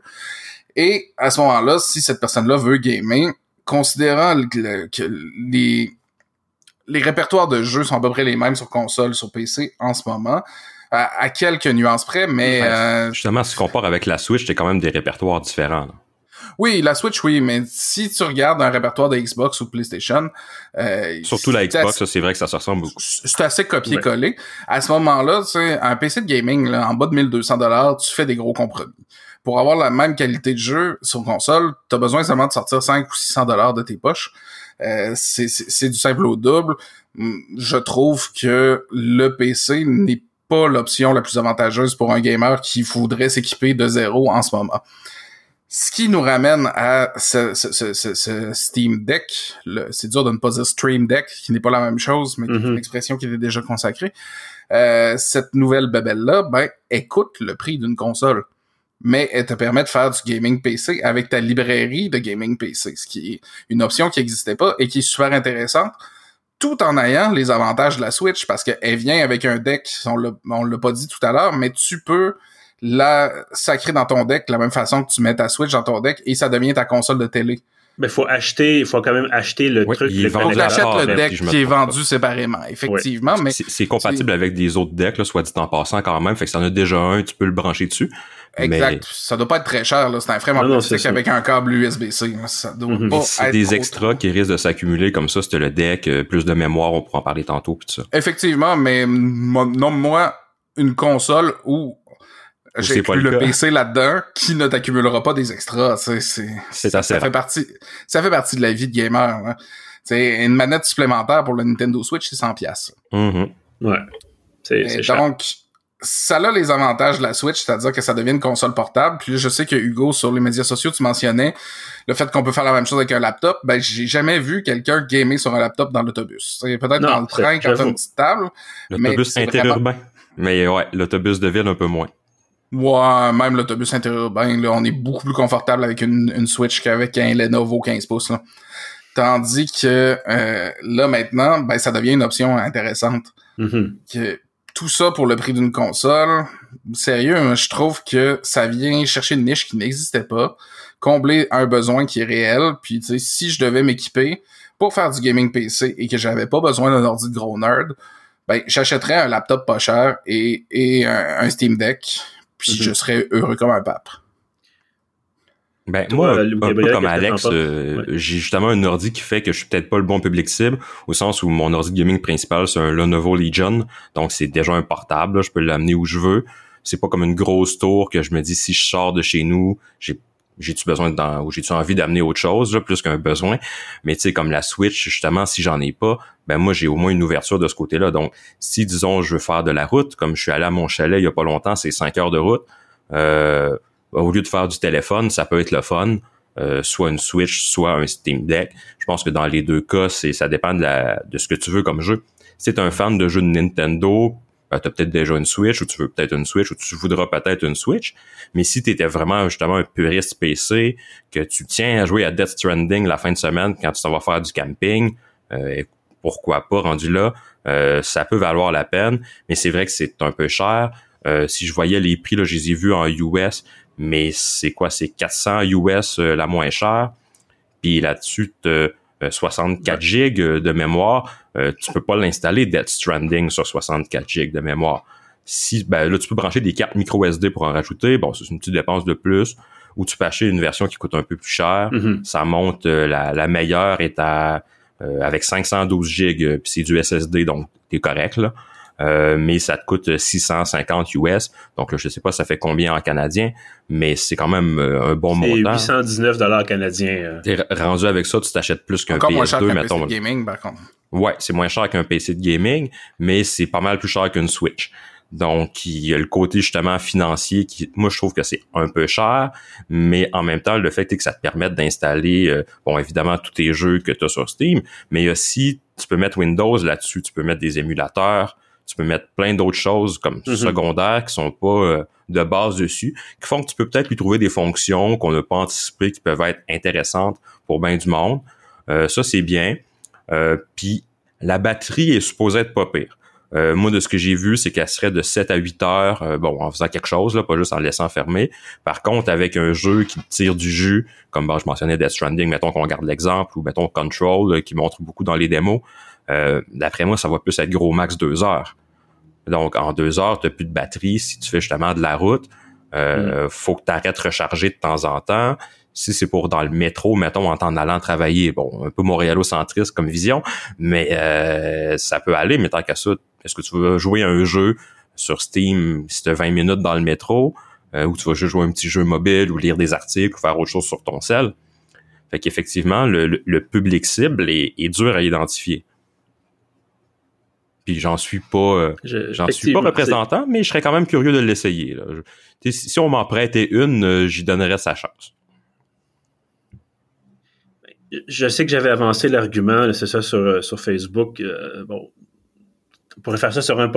Et à ce moment-là, si cette personne-là veut gamer, considérant que les les répertoires de jeux sont à peu près les mêmes sur console, sur PC en ce moment, à, quelques nuances près, mais... Euh, justement, si tu compares avec la Switch, t'as quand même des répertoires différents. Oui, la Switch, oui, mais si tu regardes un répertoire de Xbox ou PlayStation... Euh, Surtout la Xbox, c'est vrai que ça se ressemble beaucoup. C'est assez copié-collé. À ce moment-là, tu sais, un PC de gaming, là, en bas de 1200 tu fais des gros compromis. Pour avoir la même qualité de jeu sur console, t'as besoin seulement de sortir 5 ou 600 dollars de tes poches. Euh, c'est du simple au double. Hum, je trouve que le PC n'est pas l'option la plus avantageuse pour un gamer qui voudrait s'équiper de zéro en ce moment. Ce qui nous ramène à ce, ce, ce, ce Steam Deck, c'est dur de ne pas dire Stream Deck, qui n'est pas la même chose, mais qui est une mm-hmm. expression qui était déjà consacrée. Euh, cette nouvelle babelle-là, ben, écoute le prix d'une console mais elle te permet de faire du gaming PC avec ta librairie de gaming PC, ce qui est une option qui n'existait pas et qui est super intéressante, tout en ayant les avantages de la Switch, parce qu'elle vient avec un deck, on l'a pas dit tout à l'heure, mais tu peux la sacrer dans ton deck de la même façon que tu mets ta Switch dans ton deck et ça devient ta console de télé. Mais faut acheter, il faut quand même acheter le truc. Il faut que le deck qui est vendu séparément, effectivement. Mais c'est compatible avec des autres decks, là, soit dit en passant quand même. Fait que si en as déjà un, tu peux le brancher dessus. Exact. Ça doit pas être très cher, là. C'est un frame en plastique avec un câble USB-C. Ça doit mhm. pas C'est des extras qui risquent de s'accumuler comme ça. C'était le deck, euh, plus de mémoire, on pourra en parler tantôt, pis tout ça. Effectivement, mais nomme-moi une console où j'ai plus le, PC là-dedans qui ne t'accumulera pas des extras. C'est, c'est, ça, fait partie, ça fait partie de la vie de gamer. Hein. C'est une manette supplémentaire pour le Nintendo Switch, c'est 100 pièces. Mm-hmm. Ouais. C'est, donc, ça a les avantages de la Switch, c'est-à-dire que ça devient une console portable. Puis je sais que Hugo, sur les médias sociaux, tu mentionnais le fait qu'on peut faire la même chose avec un laptop. Ben, j'ai jamais vu quelqu'un gamer sur un laptop dans l'autobus. C'est peut-être dans le train quand t'as une petite table. L'autobus interurbain. Mais ouais, l'autobus de ville un peu moins. Ouais, même l'autobus interurbain, là, on est beaucoup plus confortable avec une, Switch qu'avec un Lenovo 15 pouces. Là. Tandis que euh, là maintenant, ben ça devient une option intéressante. Mm-hmm. que, tout ça pour le prix d'une console. Sérieux, hein, je trouve que ça vient chercher une niche qui n'existait pas, combler un besoin qui est réel. Puis tu sais, si je devais m'équiper pour faire du gaming PC et que j'avais pas besoin d'un ordi de gros nerd, ben j'achèterais un laptop pas cher et, et un Steam Deck puis je mhm. serais heureux comme un pape. Ben, moi, un, peu comme Alex, euh, j'ai justement un ordi qui fait que je suis peut-être pas le bon public cible, au sens où mon ordi gaming principal, c'est un Lenovo Legion, donc c'est déjà un portable, je peux l'amener où je veux. C'est pas comme une grosse tour que je me dis si je sors de chez nous, j'ai j'ai-tu besoin de, ou j'ai-tu envie d'amener autre chose, plus qu'un besoin? Mais tu sais, comme la Switch, justement, si j'en ai pas, ben moi, j'ai au moins une ouverture de ce côté-là. Donc, si, disons, je veux faire de la route, comme je suis allé à mon chalet il y a pas longtemps, c'est cinq heures de route, euh, au lieu de faire du téléphone, ça peut être le fun. Euh, soit une Switch, soit un Steam Deck. Je pense que dans les deux cas, c'est ça dépend de, la, de ce que tu veux comme jeu. Si tu un fan de jeux de Nintendo, ben, tu as peut-être déjà une Switch ou tu veux peut-être une Switch ou tu voudras peut-être une Switch. Mais si tu étais vraiment justement un puriste PC, que tu tiens à jouer à Death Stranding la fin de semaine quand tu t'en vas faire du camping, euh, pourquoi pas rendu là, euh, ça peut valoir la peine. Mais c'est vrai que c'est un peu cher. Euh, si je voyais les prix, là, je les ai vus en US, mais c'est quoi? C'est 400 US la moins chère. Puis là-dessus, 64 gigs de mémoire euh, tu peux pas l'installer Death Stranding sur 64 GB de mémoire. Si ben là tu peux brancher des cartes micro SD pour en rajouter, bon c'est une petite dépense de plus ou tu peux acheter une version qui coûte un peu plus cher, mm-hmm. ça monte euh, la, la, meilleure est à euh, avec 512 GB puis c'est du SSD donc t'es correct là. Euh, mais ça te coûte 650 US. Donc là, je sais pas ça fait combien en canadien, mais c'est quand même euh, un bon montant. 819 dollars canadiens. T'es rendu avec ça, tu t'achètes plus qu'un PS2, mettons. PC de gaming, par contre. Ouais, c'est moins cher qu'un PC de gaming, mais c'est pas mal plus cher qu'une Switch. Donc, il y a le côté justement financier qui, moi, je trouve que c'est un peu cher, mais en même temps, le fait est que ça te permette d'installer, euh, bon, évidemment, tous tes jeux que tu as sur Steam, mais aussi, tu peux mettre Windows là-dessus, tu peux mettre des émulateurs, tu peux mettre plein d'autres choses comme mhm. secondaires qui sont pas euh, de base dessus, qui font que tu peux peut-être lui trouver des fonctions qu'on n'a pas anticipées qui peuvent être intéressantes pour bien du monde. ça, c'est bien. Puis la batterie est supposée être pas pire. Euh, moi, de ce que j'ai vu, c'est qu'elle serait de 7 à 8 heures, euh, bon, en faisant quelque chose, là, pas juste en laissant fermer. Par contre, avec un jeu qui tire du jus, comme je mentionnais Death Stranding, mettons qu'on regarde l'exemple, ou mettons Control, qui montre beaucoup dans les démos, euh, d'après moi, ça va plus être gros max 2 heures. Donc, en 2 heures, tu plus de batterie si tu fais justement de la route. Euh, mm. Faut que tu arrêtes de recharger de temps en temps si c'est pour dans le métro, mettons, en t'en allant travailler, bon, un peu montréalocentriste comme vision, mais euh, ça peut aller, mais tant qu'à ça, est-ce que tu veux jouer un jeu sur Steam si tu as 20 minutes dans le métro, euh, ou tu vas juste jouer un petit jeu mobile ou lire des articles ou faire autre chose sur ton cell? Fait qu'effectivement, le, le, public cible est, est, dur à identifier. Puis j'en suis pas, euh, j'en suis pas représentant, mais je serais quand même curieux de l'essayer. Si on m'en prêtait une, j'y donnerais sa chance je sais que j'avais avancé l'argument, c'est ça, sur, euh, sur Facebook. Euh, bon, on pourrait faire ça sur un,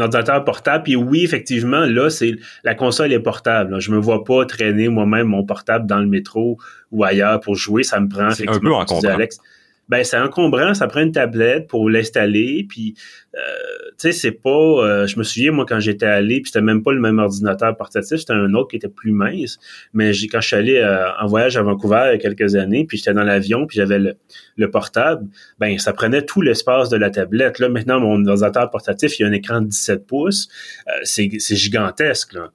ordinateur portable. Puis oui, effectivement, là, c'est la console est portable. Je me vois pas traîner moi-même mon portable dans le métro ou ailleurs pour jouer. Ça me prend effectivement. Un peu Alex ben c'est encombrant, ça prend une tablette pour l'installer, puis euh, tu sais c'est pas, euh, je me souviens moi quand j'étais allé, puis c'était même pas le même ordinateur portatif, c'était un autre qui était plus mince, mais j'ai quand je suis allé euh, en voyage à Vancouver il y a quelques années, puis j'étais dans l'avion, puis j'avais le, le, portable, ben ça prenait tout l'espace de la tablette. Là maintenant mon ordinateur portatif, il y a un écran de 17 pouces, c'est gigantesque là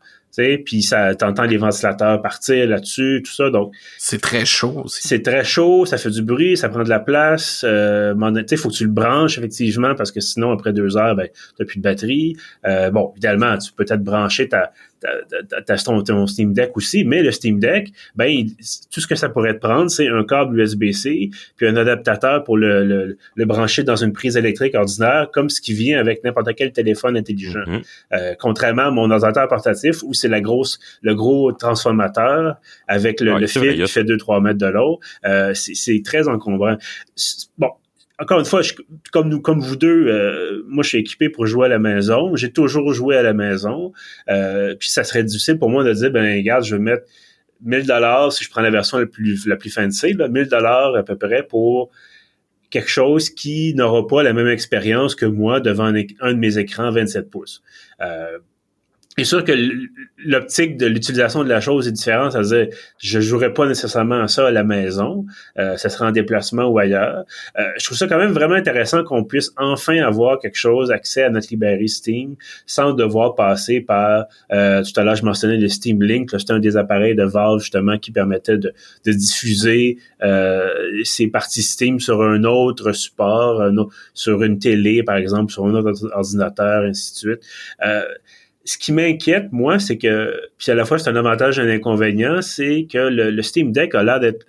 puis ça t'entends les ventilateurs partir là-dessus, tout ça. Donc c'est très chaud aussi. C'est très chaud, ça fait du bruit, ça prend de la place. Euh, tu faut que tu le branches effectivement parce que sinon après deux heures, ben t'as plus de batterie. Euh, bon, idéalement, tu peux peut-être brancher ta t'as ton, ton, Steam Deck aussi, mais le Steam Deck, ben, tout ce que ça pourrait te prendre, c'est un câble USB-C, puis un adaptateur pour le, le, le, brancher dans une prise électrique ordinaire, comme ce qui vient avec n'importe quel téléphone intelligent. Mm-hmm. euh, contrairement à mon ordinateur portatif, où c'est la grosse, le gros transformateur avec le, fil qui fait 2-3 mètres de l'eau, euh, c'est très encombrant. Bon, encore une fois, comme nous, comme vous deux, euh, moi, je suis équipé pour jouer à la maison. J'ai toujours joué à la maison. Euh, puis ça serait difficile pour moi de dire, ben, regarde, je vais mettre 1000 dollars si je prends la version la plus la plus fancy, là, 1000 dollars à peu près pour quelque chose qui n'aura pas la même expérience que moi devant un, un de mes écrans 27 pouces. Euh, c'est sûr que l'optique de l'utilisation de la chose est différente. C'est-à-dire, je jouerais pas nécessairement à ça à la maison. Euh, ça sera en déplacement ou ailleurs. Euh, je trouve ça quand même vraiment intéressant qu'on puisse enfin avoir quelque chose, accès à notre librairie Steam, sans devoir passer par, euh, tout à l'heure, je mentionnais le Steam Link. C'était un des appareils de Valve, justement, qui permettait de, de diffuser euh, ces parties Steam sur un autre support, sur une télé, par exemple, sur un autre ordinateur, ainsi de suite. Ce qui m'inquiète, moi, c'est que, puis à la fois c'est un avantage et un inconvénient, c'est que le, Steam Deck a l'air d'être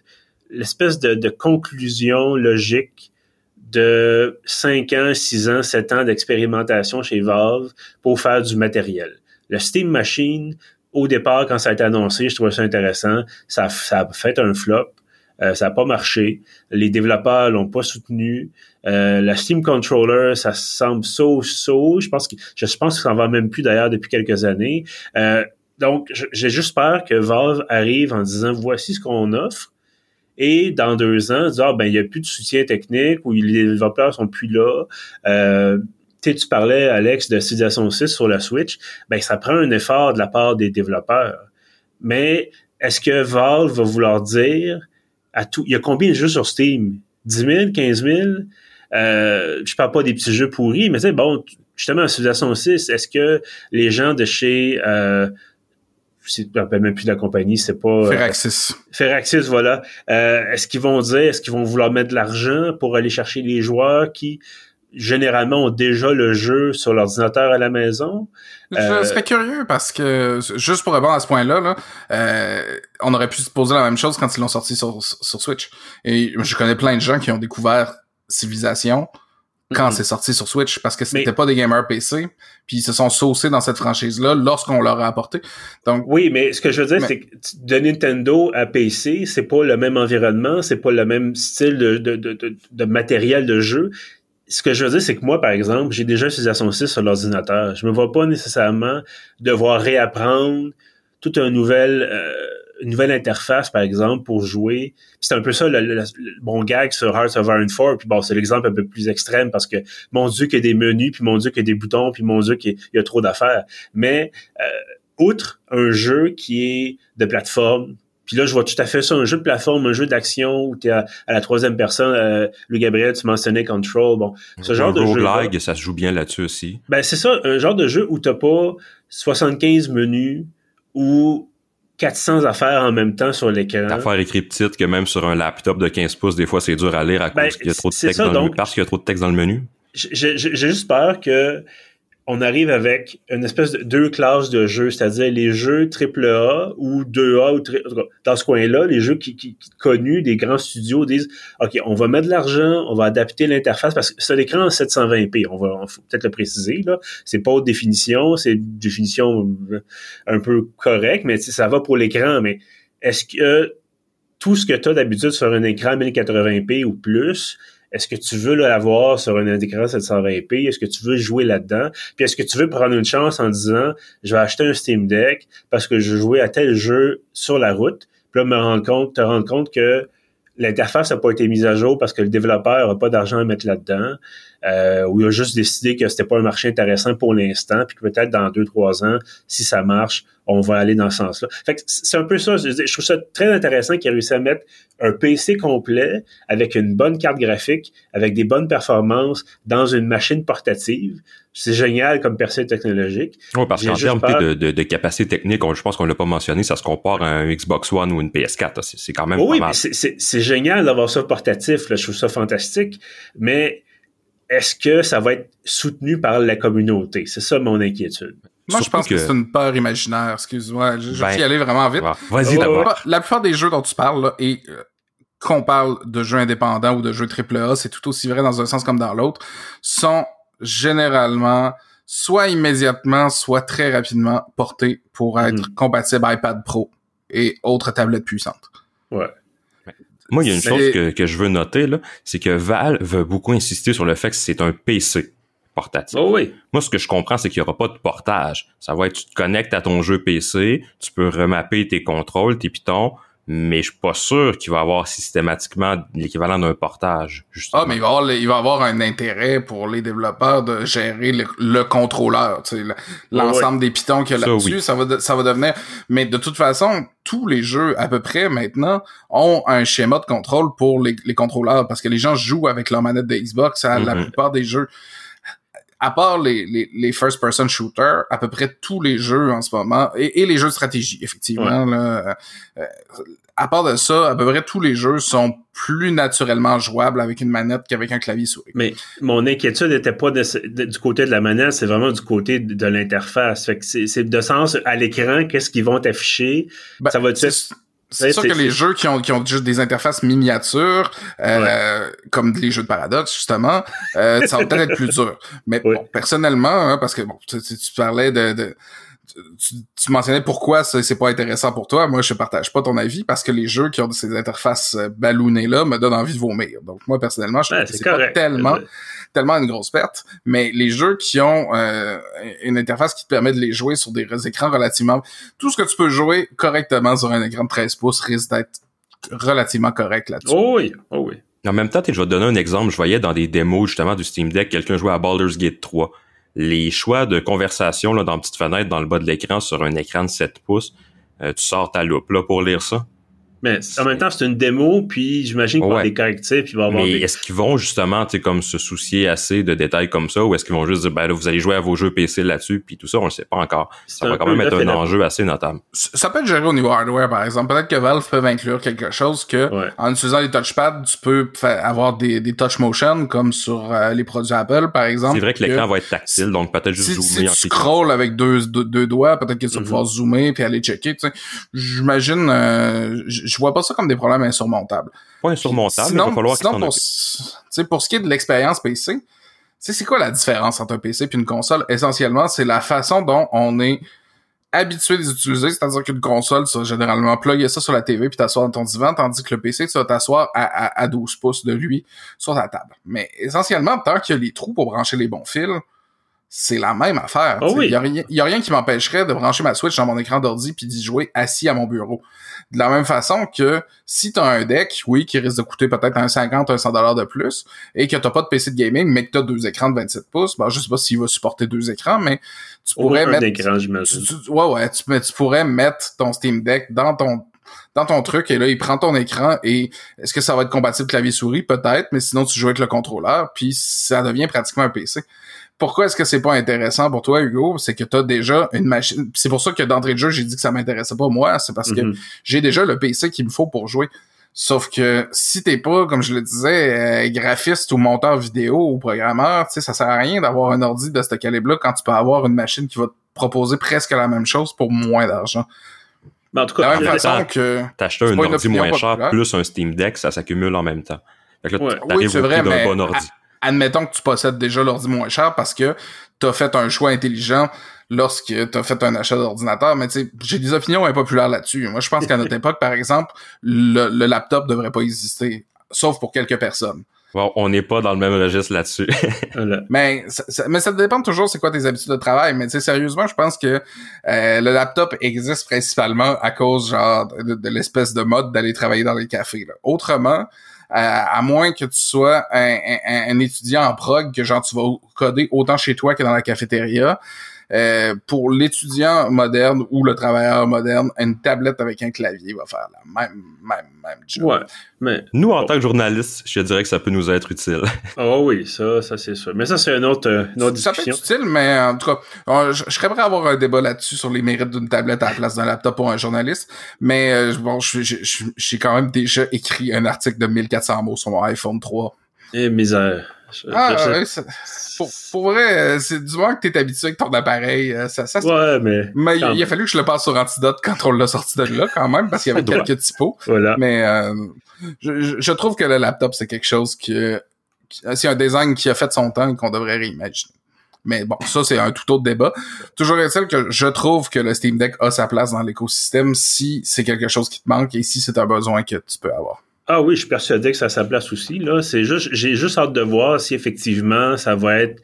l'espèce de, conclusion logique de 5 ans, 6 ans, 7 ans d'expérimentation chez Valve pour faire du matériel. Le Steam Machine, au départ, quand ça a été annoncé, je trouvais ça intéressant. Ça a fait un flop. Euh, ça n'a pas marché. Les développeurs l'ont pas soutenu. Euh, la Steam Controller, ça semble so-so. Je pense que je pense que ça en va même plus d'ailleurs depuis quelques années. Euh, donc, j'ai juste peur que Valve arrive en disant voici ce qu'on offre. Et dans deux ans, dire ah, ben il n'y a plus de soutien technique ou les développeurs sont plus là. Euh, tu parlais, Alex, de Civilization 6 sur la Switch. Ben, ça prend un effort de la part des développeurs. Mais est-ce que Valve va vouloir dire à tout. Il y a combien de jeux sur Steam? 10 000, 15 000? Euh, je parle pas des petits jeux pourris, mais tu sais, bon, justement, en Civilization 6, est-ce que les gens de chez... Euh, je ne rappelle même plus de la compagnie, c'est pas... Euh, Firaxis. Firaxis, voilà. Euh, est-ce qu'ils vont dire, est-ce qu'ils vont vouloir mettre de l'argent pour aller chercher les joueurs qui généralement ont déjà le jeu sur l'ordinateur à la maison. Je euh, serais curieux parce que, juste pour répondre à ce point-là, là, euh, on aurait pu se poser la même chose quand ils l'ont sorti sur, sur Switch. Et je connais plein de gens qui ont découvert Civilization quand c'est sorti sur Switch parce que c'était pas des gamers PC puis ils se sont saucés dans cette franchise là lorsqu'on leur a apporté donc oui mais ce que je veux dire c'est que de Nintendo à PC c'est pas le même environnement c'est pas le même style de, de, de, de matériel de jeu ce que je veux dire, c'est que moi, par exemple, j'ai déjà Civilization 6 sur l'ordinateur. Je me vois pas nécessairement devoir réapprendre tout un nouvel, euh, une nouvelle interface, par exemple, pour jouer. C'est un peu ça le, bon gag sur Hearts of Iron 4. Puis bon, c'est l'exemple un peu plus extrême parce que mon Dieu qu'il y a des menus, puis mon Dieu qu'il y a des boutons, puis mon Dieu qu'il y, a trop d'affaires. Mais euh, outre un jeu qui est de plateforme, puis là, je vois tout à fait ça, un jeu de plateforme, un jeu d'action où tu es à, la troisième personne. Euh, le Gabriel, tu mentionnais Control. Bon, ce genre de jeu. ça se joue bien là-dessus aussi. Ben, c'est ça, un genre de jeu où t'as pas 75 menus ou 400 affaires en même temps sur l'écran. D'affaires écrites petites que même sur un laptop de 15 pouces, des fois, c'est dur à lire à ben, cause qu'il y a trop de texte dans le menu, parce qu'il y a trop de texte dans le menu. J'ai juste peur que on arrive avec une espèce de deux classes de jeux, c'est-à-dire les jeux AAA ou 2A ou dans ce coin-là, les jeux qui, connus des grands studios disent OK, on va mettre de l'argent, on va adapter l'interface parce que c'est l'écran en 720p, on va peut-être le préciser là, c'est pas haute définition, c'est une définition un peu correcte mais ça va pour l'écran mais est-ce que tout ce que tu as d'habitude sur un écran 1080p ou plus, est-ce que tu veux l'avoir sur un écran 720p? Est-ce que tu veux jouer là-dedans? Puis est-ce que tu veux prendre une chance en disant je vais acheter un Steam Deck parce que je jouer à tel jeu sur la route? Puis là, me rendre compte, te rendre compte que l'interface n'a pas été mise à jour parce que le développeur n'a pas d'argent à mettre là-dedans, euh, ou il a juste décidé que c'était pas un marché intéressant pour l'instant, puis que peut-être dans deux, trois ans, si ça marche, on va aller dans ce sens-là. Fait que c'est un peu ça. Je, trouve ça très intéressant qu'il ait réussi à mettre un PC complet avec une bonne carte graphique, avec des bonnes performances dans une machine portative. C'est génial comme percée technologique. Oui, parce qu'en termes de, de, de, capacité technique, je pense qu'on l'a pas mentionné, ça se compare à un Xbox One ou une PS4. C'est quand même oui, pas mal. c'est génial d'avoir ça portatif. Là, je trouve ça fantastique. Mais est-ce que ça va être soutenu par la communauté? C'est ça mon inquiétude. Moi, je pense que, c'est une peur imaginaire. Excuse-moi, je, vais ben, y aller vraiment vite. Vas-y d'abord. La plupart des jeux dont tu parles, là, et euh, qu'on parle de jeux indépendants ou de jeux AAA, c'est tout aussi vrai dans un sens comme dans l'autre, sont généralement soit immédiatement, soit très rapidement portés pour mhm. être compatibles iPad Pro et autres tablettes puissantes. Ouais. Moi, il y a une chose que, que je veux noter, là, c'est que Valve veut beaucoup insister sur le fait que c'est un PC portatif. Oh oui. Moi, ce que je comprends, c'est qu'il n'y aura pas de portage. Ça va être, tu te connectes à ton jeu PC, tu peux remapper tes contrôles, tes pitons, mais je suis pas sûr qu'il va avoir systématiquement l'équivalent d'un portage. Ah, mais il va, avoir, il va avoir un intérêt pour les développeurs de gérer le, contrôleur, tu sais, l'ensemble des pitons qu'il y a là-dessus, ça, va, ça va devenir... Mais de toute façon, tous les jeux, à peu près, maintenant, ont un schéma de contrôle pour les, contrôleurs, parce que les gens jouent avec leur manette de Xbox à la mm-hmm. plupart des jeux à part les, les, les first-person shooters, à peu près tous les jeux en ce moment, et, et les jeux de stratégie, effectivement, là, euh, à part de ça, à peu près tous les jeux sont plus naturellement jouables avec une manette qu'avec un clavier souris. Mais mon inquiétude n'était pas du côté de la manette, c'est vraiment du côté de, l'interface. Fait que c'est de sens à l'écran, qu'est-ce qu'ils vont afficher. Ben, ça va être c'est sûr que les jeux qui ont, qui ont juste des interfaces miniatures, euh, comme les jeux de paradoxe, justement, euh, ça va peut-être être plus dur. Mais bon, personnellement, hein, parce que bon, tu, tu, parlais de, de tu, tu, mentionnais pourquoi c'est pas intéressant pour toi. Moi, je partage pas ton avis parce que les jeux qui ont ces interfaces euh, ballonnées là me donnent envie de vomir. Donc moi, personnellement, je trouve que c'est pas tellement tellement une grosse perte. Mais les jeux qui ont euh, une interface qui te permet de les jouer sur des écrans relativement... Tout ce que tu peux jouer correctement sur un écran de 13 pouces risque d'être relativement correct là-dessus. Oh oui, oh oui. En même temps, je vais te donner un exemple. Je voyais dans des démos justement du Steam Deck, quelqu'un jouait à Baldur's Gate 3. Les choix de conversation là, dans une petite fenêtre dans le bas de l'écran sur un écran de 7 pouces, euh, tu sors ta loupe là pour lire ça. Mais en même temps, c'est une démo, puis j'imagine qu'il va y avoir des correctifs, puis il va avoir Mais est-ce qu'ils vont justement, tu sais, comme se soucier assez de détails comme ça, ou est-ce qu'ils vont juste dire, ben là, vous allez jouer à vos jeux PC là-dessus, puis tout ça, on le sait pas encore. Ça va quand même être un enjeu assez notable. Ça peut être géré au niveau hardware, par exemple. Peut-être que Valve peut inclure quelque chose que, en utilisant les touchpads, tu peux avoir des, des touch motion, comme sur euh, les produits Apple, par exemple. C'est vrai que l'écran va être tactile, donc peut-être juste zoomer. Si tu scrolls avec deux, deux, doigts, peut-être que tu vas mm-hmm. pouvoir zoomer puis aller checker, tu sais. J'imagine, euh, je vois pas ça comme des problèmes insurmontable. Pas insurmontable, il va falloir sinon, pour, pour ce qui est de l'expérience PC, c'est quoi la différence entre un PC et une console? Essentiellement, c'est la façon dont on est habitué de les utiliser, c'est-à-dire qu'une console, tu vas généralement plugger ça sur la TV puis t'asseoir dans ton divan, tandis que le PC, tu vas t'asseoir à, à, 12 pouces de lui sur ta table. Mais essentiellement, tant qu'il y a les trous pour brancher les bons fils, c'est la même affaire. Oh oui. Il y, a rien- y a rien qui m'empêcherait de brancher ma Switch dans mon écran d'ordi puis d'y jouer assis à mon bureau. De la même façon que si t'as un deck, oui, qui risque de coûter peut-être un 50, un 100 dollars de plus, et que t'as pas de PC de gaming, mais que t'as deux écrans de 27 pouces, ben, je sais pas s'il va supporter deux écrans, mais tu pourrais mettre... écran, tu- j'imagine. tu- ouais, ouais, tu, mais tu pourrais mettre ton Steam Deck dans ton dans ton truc et là il prend ton écran et est-ce que ça va être compatible clavier souris peut-être mais sinon tu joues avec le contrôleur puis ça devient pratiquement un PC. Pourquoi est-ce que c'est pas intéressant pour toi Hugo? C'est que tu as déjà une machine c'est pour ça que d'entrée de jeu, j'ai dit que ça m'intéressait pas moi, c'est parce que Mhm. j'ai déjà le PC qu'il me faut pour jouer. Sauf que si t'es pas, comme je le disais, euh, graphiste ou monteur vidéo ou programmeur, tu sais, ça sert à rien d'avoir un ordi de ce calibre-là quand tu peux avoir une machine qui va te proposer presque la même chose pour moins d'argent. Mais en tout De la cas, même façon que... T'acheter un ordi moins cher populaire. plus un Steam Deck, ça s'accumule en même temps. Fait que là, Oui, c'est vrai, prix d'un mais bon ordi. Admettons que tu possèdes déjà l'ordi moins cher parce que t'as fait un choix intelligent lorsque t'as fait un achat d'ordinateur, mais tu sais, j'ai des opinions impopulaires là-dessus. Moi, je pense qu'à notre [laughs] époque, par exemple, le, le laptop devrait pas exister, sauf pour quelques personnes. Bon, on n'est pas dans le même registre là-dessus. [laughs] voilà. Mais ça, ça- mais ça dépend toujours c'est quoi tes habitudes de travail. Mais tu sais, sérieusement, je pense que euh, le laptop existe principalement à cause genre de, de l'espèce de mode d'aller travailler dans les cafés. là. Autrement, euh, à moins que tu sois un, un- un étudiant en prog, que genre tu vas coder autant chez toi que dans la cafétéria. Euh, pour l'étudiant moderne ou le travailleur moderne, une tablette avec un clavier va faire la même, même, même job. Ouais. Mais, Nous, en Bon. tant que journaliste, je te dirais que ça peut nous être utile. oh [laughs] oui, ça, ça c'est sûr. Mais ça, c'est une autre, euh, une autre Ça peut discussion. être utile, mais en tout cas, je, je serais prêt à avoir un débat là-dessus sur les mérites d'une tablette à la place d'un laptop pour un journaliste. Mais euh, bon, je- je- je- j'ai quand même déjà écrit un article de 1400 mots sur mon iPhone 3. Eh, misère. Ah, ouais, pour, pour vrai, euh, c'est du moins que t'es habitué avec ton appareil. euh, Ça, ça, Ouais, mais. Mais il, a fallu que je le passe sur Antidote quand on l'a sorti de là, quand même, parce qu'il y avait [laughs] quelques typos. Voilà. Mais euh, je, je- trouve que le laptop, c'est quelque chose que... qui- C'est un design qui a fait son temps et qu'on devrait réimaginer. Mais bon, ça, c'est un tout autre débat. Toujours est-il que je trouve que le Steam Deck a sa place dans l'écosystème si c'est quelque chose qui te manque et si c'est un besoin que tu peux avoir. Ah oui, je suis persuadé que ça a sa place aussi. Là, c'est juste, j'ai juste hâte de voir si effectivement ça va être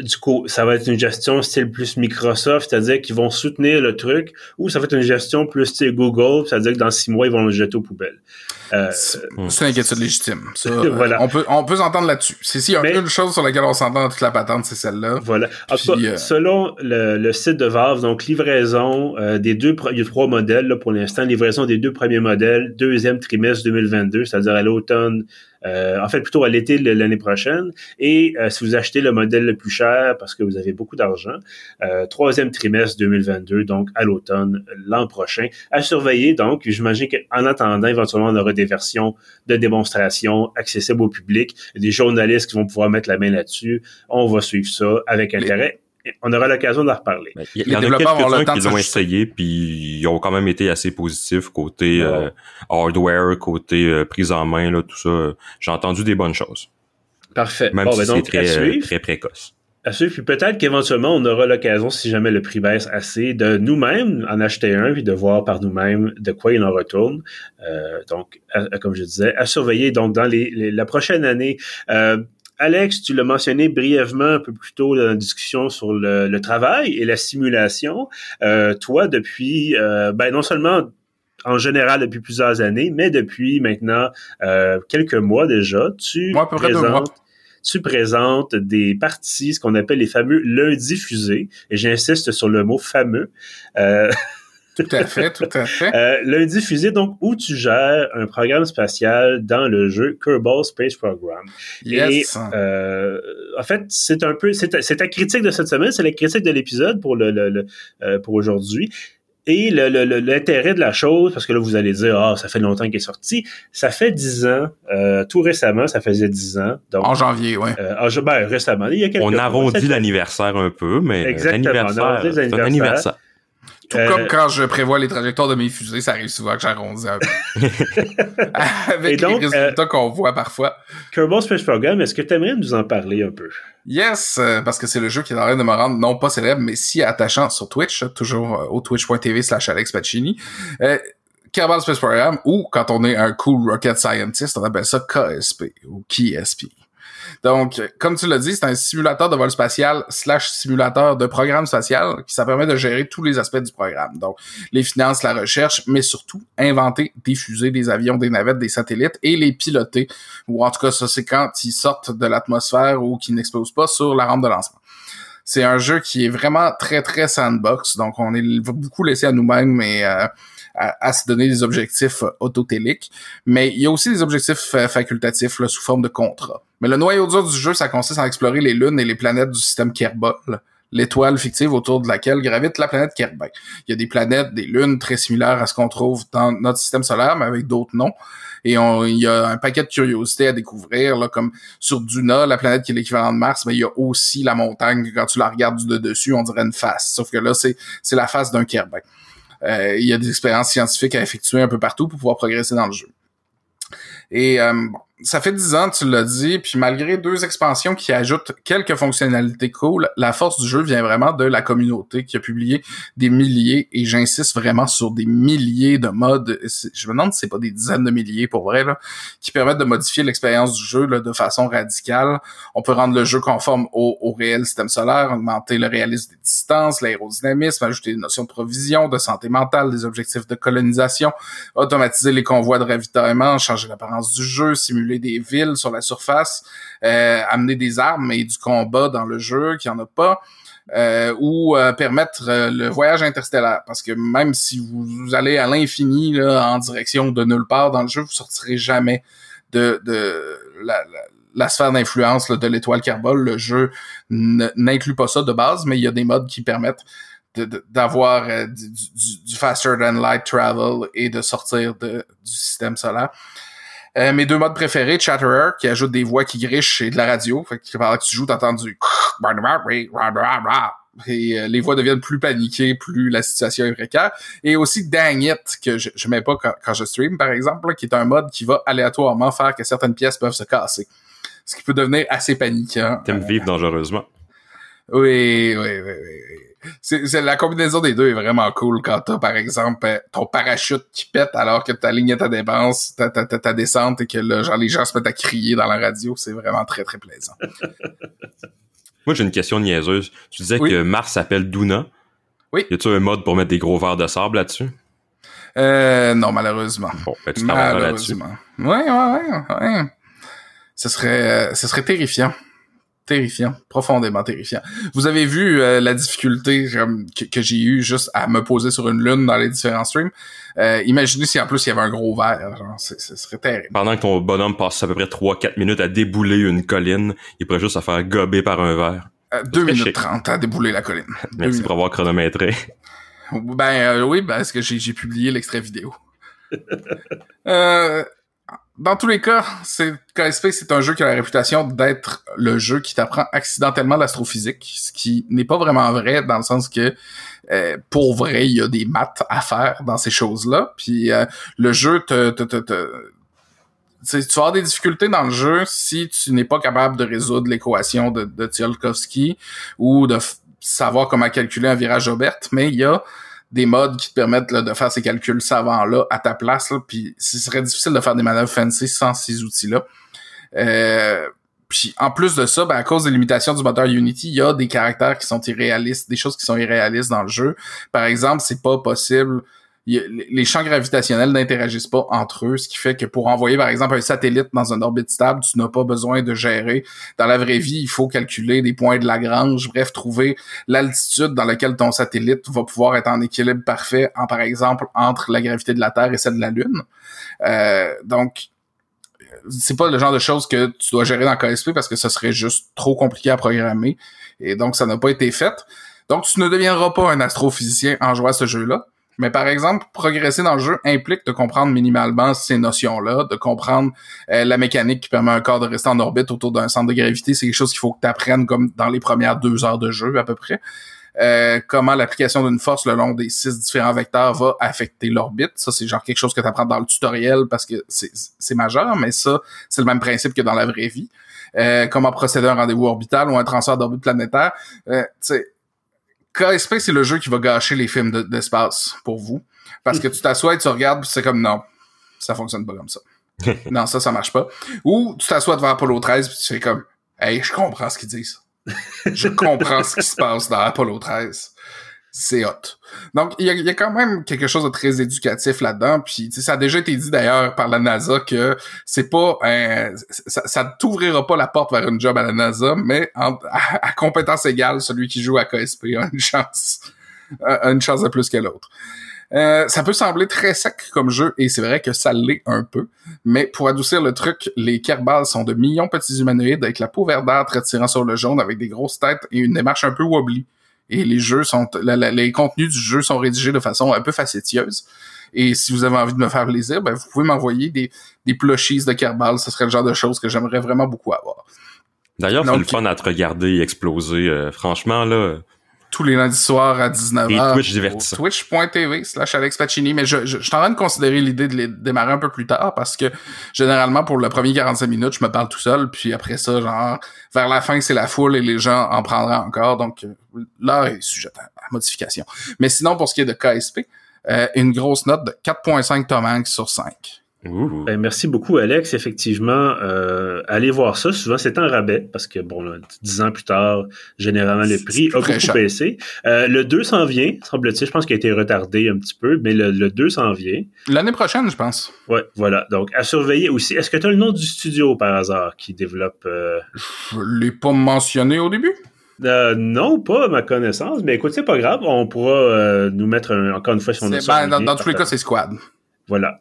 du coup, ça va être une gestion style plus Microsoft, c'est-à-dire qu'ils vont soutenir le truc, ou ça va être une gestion plus style Google, c'est-à-dire que dans six mois ils vont le jeter aux poubelles. Euh, C'est Hmm. c'est une inquiétude légitime. Ça, [laughs] euh, Voilà. On peut, on peut s'entendre là-dessus. C'est s'il y a Mais- une chose sur laquelle on s'entend dans toute la patente, c'est celle-là. Voilà. Puis, cas, euh, selon le, le site de Valve, donc livraison euh, des deux il y a trois modèles là, pour l'instant, livraison des deux premiers modèles, deuxième trimestre 2022, c'est-à-dire à l'automne, euh, en fait plutôt à l'été de l'année prochaine. Et euh, si vous achetez le modèle le plus cher parce que vous avez beaucoup d'argent, euh, troisième trimestre 2022, donc à l'automne l'an prochain. À surveiller donc, j'imagine qu'en attendant, éventuellement, on aura des versions de démonstration accessibles au public, des journalistes qui vont pouvoir mettre la main là-dessus. On va suivre ça avec intérêt. On aura l'occasion d'en reparler. Ben, Il y, Les en a quelques-uns temps qui de l'ont essayé, puis ils ont quand même été assez positifs côté Ouais. euh, hardware, côté euh, prise en main, là, tout ça. J'ai entendu des bonnes choses, Parfait. même bon, si ben c'est très, à euh, suivre. très précoce. À suivre. Puis peut-être qu'éventuellement, on aura l'occasion, si jamais le prix baisse assez, de nous-mêmes en acheter un, puis de voir par nous-mêmes de quoi il en retourne. Euh, donc, à- à- comme je disais, à surveiller donc dans les, les- la prochaine année. Euh, Alex, tu l'as mentionné brièvement un peu plus tôt dans la discussion sur le, le travail et la simulation. Euh, toi, depuis, euh, ben non seulement en général depuis plusieurs années, mais depuis maintenant euh, quelques mois déjà, tu Moi, à peu près deux mois. présentes tu présentes des parties, ce qu'on appelle les fameux lundis fusées, et j'insiste sur le mot fameux. Euh, [laughs] Tout à fait, tout à fait. euh, lundi fusée, donc, où tu gères un programme spatial dans le jeu Kerbal Space Program. Yes. Et, euh, en fait, c'est un peu, c'est ta, c'est ta critique de cette semaine, c'est la critique de l'épisode pour le, le- le, euh, pour aujourd'hui. Et le- le- le- l'intérêt de la chose, parce que là, vous allez dire, ah, ça fait longtemps qu'il est sorti. Ça fait dix ans, euh, tout récemment, ça faisait dix ans. Donc, en janvier, ouais. euh, ah, ben, récemment, il y a quelques On arrondit l'anniversaire un peu, mais euh, Exactement, on l'anniversaire, c'est un anniversaire. Tout Euh, comme quand je prévois les trajectoires de mes fusées, ça arrive souvent que j'arrondis un peu. [laughs] Avec Et donc, les résultats qu'on voit parfois. Kerbal Space Program, est-ce que tu aimerais nous en parler un peu? Yes, euh, parce que c'est le jeu qui est en train de me rendre non pas célèbre, mais si attachant sur Twitch, toujours euh, au twitch.tv slash Alex Pacini. Euh, Kerbal Space Program, ou quand on est un cool rocket scientist, on appelle ça KSP ou KSP. Donc, comme tu l'as dit, c'est un simulateur de vol spatial slash simulateur de programme spatial qui ça permet de gérer tous les aspects du programme. Donc, les finances, la recherche, mais surtout inventer, diffuser des avions, des navettes, des satellites et les piloter. Ou en tout cas, ça c'est quand ils sortent de l'atmosphère ou qu'ils n'explosent pas sur la rampe de lancement. C'est un jeu qui est vraiment très très sandbox, donc on est beaucoup laissé à nous-mêmes et euh, à, se donner des objectifs euh, autotéliques. Mais il y a aussi des objectifs euh, facultatifs sous forme de contrat. Mais le noyau dur du jeu, ça consiste à explorer les lunes et les planètes du système Kerbal l'étoile fictive autour de laquelle gravite la planète Kerbal. Il y a des planètes, des lunes très similaires à ce qu'on trouve dans notre système solaire, mais avec d'autres noms. Et il y a un paquet de curiosités à découvrir, là, comme sur Duna, la planète qui est l'équivalent de Mars, mais il y a aussi la montagne, quand tu la regardes du dessus, on dirait une face. Sauf que là, c'est, la face d'un Kerbal. Euh, il y a des expériences scientifiques à effectuer un peu partout pour pouvoir progresser dans le jeu. Et euh, bon, ça fait dix ans, tu l'as dit, puis malgré deux expansions qui ajoutent quelques fonctionnalités cool, la force du jeu vient vraiment de la communauté qui a publié des milliers, et j'insiste vraiment sur des milliers de modes, je me demande si c'est pas des dizaines de milliers pour vrai, là, qui permettent de modifier l'expérience du jeu là, de façon radicale. On peut rendre le jeu conforme au, au réel système solaire, augmenter le réalisme des distances, l'aérodynamisme, ajouter des notions de provision, de santé mentale, des objectifs de colonisation, automatiser les convois de ravitaillement, changer l'apparence du jeu, simuler des villes sur la surface, euh, amener des armes et du combat dans le jeu, qu'il n'y en a pas. Euh, ou euh, permettre le voyage interstellaire. Parce que même si vous, allez à l'infini en direction de nulle part dans le jeu, vous sortirez jamais de, de la, sphère d'influence de l'étoile carbone. Le jeu n'inclut pas ça de base, mais il y a des modes qui permettent d'avoir du, faster than light travel et de sortir du système solaire. Euh, mes deux modes préférés, Chatterer, qui ajoute des voix qui grichent et de la radio. Fait que pendant que tu joues, t'entends du [laughs] et euh, les voix deviennent plus paniquées, plus la situation est précaire. Et aussi Dang It, que je, je mets pas quand, je stream, par exemple, qui est un mode qui va aléatoirement faire que certaines pièces peuvent se casser. Ce qui peut devenir assez paniquant. T'aimes vivre dangereusement. Oui, oui, oui, oui c'est la combinaison des deux est vraiment cool quand t'as par exemple euh, ton parachute qui pète alors que ta ligne ta dépense, ta, ta, ta, descente et que là, genre les gens se mettent à crier dans la radio, c'est vraiment très très plaisant. [laughs] Moi j'ai une question niaiseuse. Tu disais que Mars s'appelle Duna. Oui. Y a-tu un mode pour mettre des gros verres de sable là-dessus? Euh, non, malheureusement. Bon, ben, tu là-dessus. Ouais, ouais, ouais, ouais. Ce serait, euh, ce serait terrifiant terrifiant, profondément terrifiant. Vous avez vu euh, la difficulté que, j'ai eu juste à me poser sur une lune dans les différents streams. Euh, imaginez si en plus il y avait un gros verre, genre, ce serait terrible. Pendant que ton bonhomme passe à peu près 3-4 minutes à débouler une colline, il pourrait juste se faire gober par un verre. 2 euh, minutes 30 à débouler la colline. [laughs] Merci pour avoir chronométré. Ben oui, parce que j'ai publié l'extrait vidéo. [laughs] euh, dans tous les cas, c'est KSP, c'est un jeu qui a la réputation d'être le jeu qui t'apprend accidentellement l'astrophysique, ce qui n'est pas vraiment vrai dans le sens que euh, pour vrai, il y a des maths à faire dans ces choses-là. Puis euh, le jeu te, te, te, te tu vas avoir des difficultés dans le jeu si tu n'es pas capable de résoudre l'équation de, de ou de savoir comment calculer un virage Aubert, mais il y a des modes qui te permettent de faire ces calculs savants-là à ta place. puis ce serait difficile de faire des manœuvres fancy sans ces outils-là. Euh, puis en plus de ça, ben, à cause des limitations du moteur Unity, il y a des caractères qui sont irréalistes, des choses qui sont irréalistes dans le jeu. Par exemple, c'est pas possible les champs gravitationnels n'interagissent pas entre eux, ce qui fait que pour envoyer par exemple un satellite dans une orbite stable, tu n'as pas besoin de gérer. Dans la vraie vie, il faut calculer des points de Lagrange, bref, trouver l'altitude dans laquelle ton satellite va pouvoir être en équilibre parfait, en par exemple entre la gravité de la Terre et celle de la Lune. Euh, donc c'est pas le genre de choses que tu dois gérer dans KSP parce que ce serait juste trop compliqué à programmer et donc ça n'a pas été fait. Donc tu ne deviendras pas un astrophysicien en jouant à ce jeu-là. Mais par exemple, progresser dans le jeu implique de comprendre minimalement ces notions-là, de comprendre euh, la mécanique qui permet à un corps de rester en orbite autour d'un centre de gravité. C'est quelque chose qu'il faut que tu apprennes comme dans les premières deux heures de jeu à peu près. Euh, comment l'application d'une force le long des six différents vecteurs va affecter l'orbite. Ça, c'est genre quelque chose que tu apprends dans le tutoriel parce que c'est majeur, mais ça, c'est le même principe que dans la vraie vie. Euh, comment procéder à un rendez-vous orbital ou un transfert d'orbite planétaire. Euh, KSP, c'est le jeu qui va gâcher les films d'espace pour vous. Parce que tu t'assois et tu regardes, c'est comme non, ça fonctionne pas comme ça. [laughs] non, ça, ça marche pas. Ou tu t'assois devant Apollo 13 puis tu fais comme Hey, je comprends ce qu'ils disent. je comprends ce qui se passe dans Apollo 13 c'est hot. Donc, il y a, quand même quelque chose de très éducatif là-dedans. Puis, ça a déjà été dit d'ailleurs par la NASA que c'est pas ça, ça t'ouvrira pas la porte vers une job à la NASA, mais à, compétence égale, celui qui joue à KSP a une chance, a une chance de plus que l'autre. Euh, ça peut sembler très sec comme jeu, et c'est vrai que ça l'est un peu, mais pour adoucir le truc, les Kerbals sont de millions de petits humanoïdes avec la peau verdâtre attirant sur le jaune avec des grosses têtes et une démarche un peu wobbly et les jeux sont les contenus du jeu sont rédigés de façon un peu facétieuse. Et si vous avez envie de me faire plaisir, ben vous pouvez m'envoyer des, des plushies de Kerbal. Ce serait le genre de choses que j'aimerais vraiment beaucoup avoir. D'ailleurs, c'est le fun à te regarder exploser. Euh, franchement, là, tous les lundis soirs à 19h. Et Twitch divertissant. Twitch.tv slash Alex Pacini. Mais je, je, je suis en train de considérer l'idée de les démarrer un peu plus tard parce que généralement pour le premier 45 minutes, je me parle tout seul. Puis après ça, genre, vers la fin, c'est la foule et les gens en prendraient encore. Donc là, est sujet à, modification. Mais sinon, pour ce qui est de KSP, euh, une grosse note de 4.5 Tomank sur 5. Ben, merci beaucoup, Alex. Effectivement, euh, allez voir ça. Souvent, c'est un rabais parce que, bon, dix ans plus tard, généralement, le prix a beaucoup baissé. Euh, le 2 s'en vient, semble-t-il. Je pense qu'il a été retardé un petit peu, mais le, le 2 s'en vient. L'année prochaine, je pense. Ouais, voilà. Donc, à surveiller aussi. Est-ce que tu as le nom du studio, par hasard, qui développe... Euh... Je l'ai pas mentionné au début. Euh, non, pas à ma connaissance, mais écoute, c'est pas grave, on pourra nous mettre encore une fois si on a ben, dans, dans tous les cas, c'est Squad. Voilà.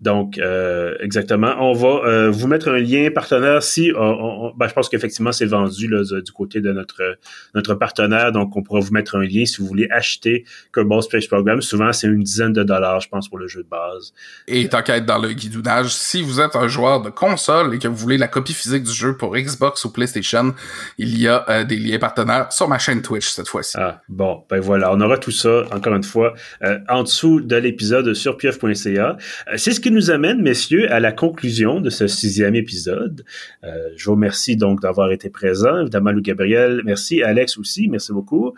Donc, euh, exactement. On va euh, vous mettre un lien partenaire si on, ben, je pense qu'effectivement c'est vendu là, du côté de notre notre partenaire. Donc, on pourra vous mettre un lien si vous voulez acheter Kerbal Space Program. Souvent, c'est une dizaine de dollars, je pense, pour le jeu de base. Et tant qu'à être dans le guidounage, si vous êtes un joueur de console et que vous voulez la copie physique du jeu pour Xbox ou PlayStation, il y a euh, des liens partenaires sur ma chaîne Twitch cette fois-ci. Ah, bon, ben voilà, on aura tout ça, encore une fois, en dessous de l'épisode sur pieuf.ca. c'est ce qui nous amène, messieurs, à la conclusion de ce sixième épisode. Euh, je vous remercie donc d'avoir été présent. Évidemment, Lou Gabriel, merci. Alex aussi, merci beaucoup.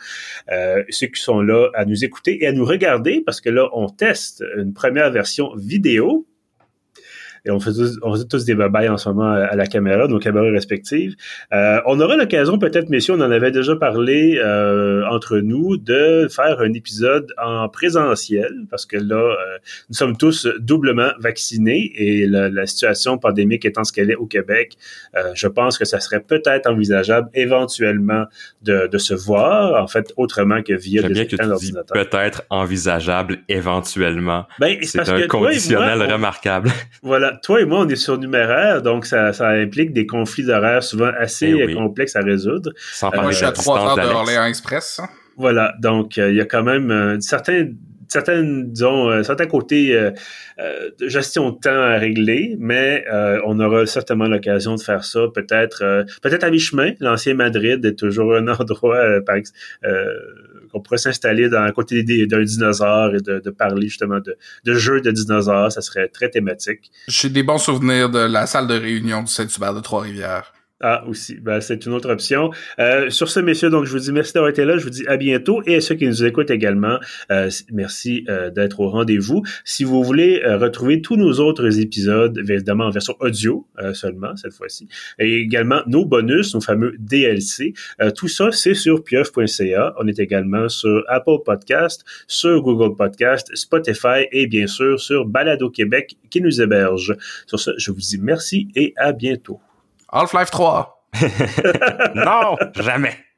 Euh, ceux qui sont là à nous écouter et à nous regarder, parce que là, on teste une première version vidéo et on fait tous, on tous des babayes en ce moment à, la caméra, nos caméras respectives. Euh, on aura l'occasion, peut-être, messieurs, on en avait déjà parlé euh, entre nous, de faire un épisode en présentiel, parce que là, euh, nous sommes tous doublement vaccinés et la, la situation pandémique étant ce qu'elle est au Québec, euh, je pense que ça serait peut-être envisageable éventuellement de, de, se voir, en fait, autrement que via des écrans d'ordinateur. Peut-être envisageable éventuellement. Ben, C'est un conditionnel remarquable. Voilà, toi et moi, on est surnuméraire, donc ça, ça implique des conflits d'horaires souvent assez eh complexes à résoudre. Sans parler euh, moi, je suis à trois heures de Orléans Express. Voilà, donc euh, il y a quand même euh, certains certaines, disons, euh, certains côtés euh, de gestion de temps à régler, mais on aura certainement l'occasion de faire ça peut-être peut-être à mi-chemin. L'ancien Madrid est toujours un [laughs] endroit par, qu'on pourrait s'installer dans côté d'un dinosaure et de, parler justement de, de, jeux de dinosaures. Ça serait très thématique. J'ai des bons souvenirs de la salle de réunion du Saint-Hubert de Trois-Rivières. Ah, aussi. Ben, c'est une autre option. Euh, sur ce, messieurs, donc, je vous dis merci d'avoir été là. Je vous dis à bientôt. Et à ceux qui nous écoutent également, euh, merci euh, d'être au rendez-vous. Si vous voulez retrouver tous nos autres épisodes, évidemment en version audio seulement, cette fois-ci, et également nos bonus, nos fameux DLC, tout ça, c'est sur pieuf.ca. On est également sur Apple Podcast, sur Google Podcast, Spotify et bien sûr sur Balado Québec qui nous héberge. Sur ce, je vous dis merci et à bientôt. Half-Life 3. [laughs] non, jamais.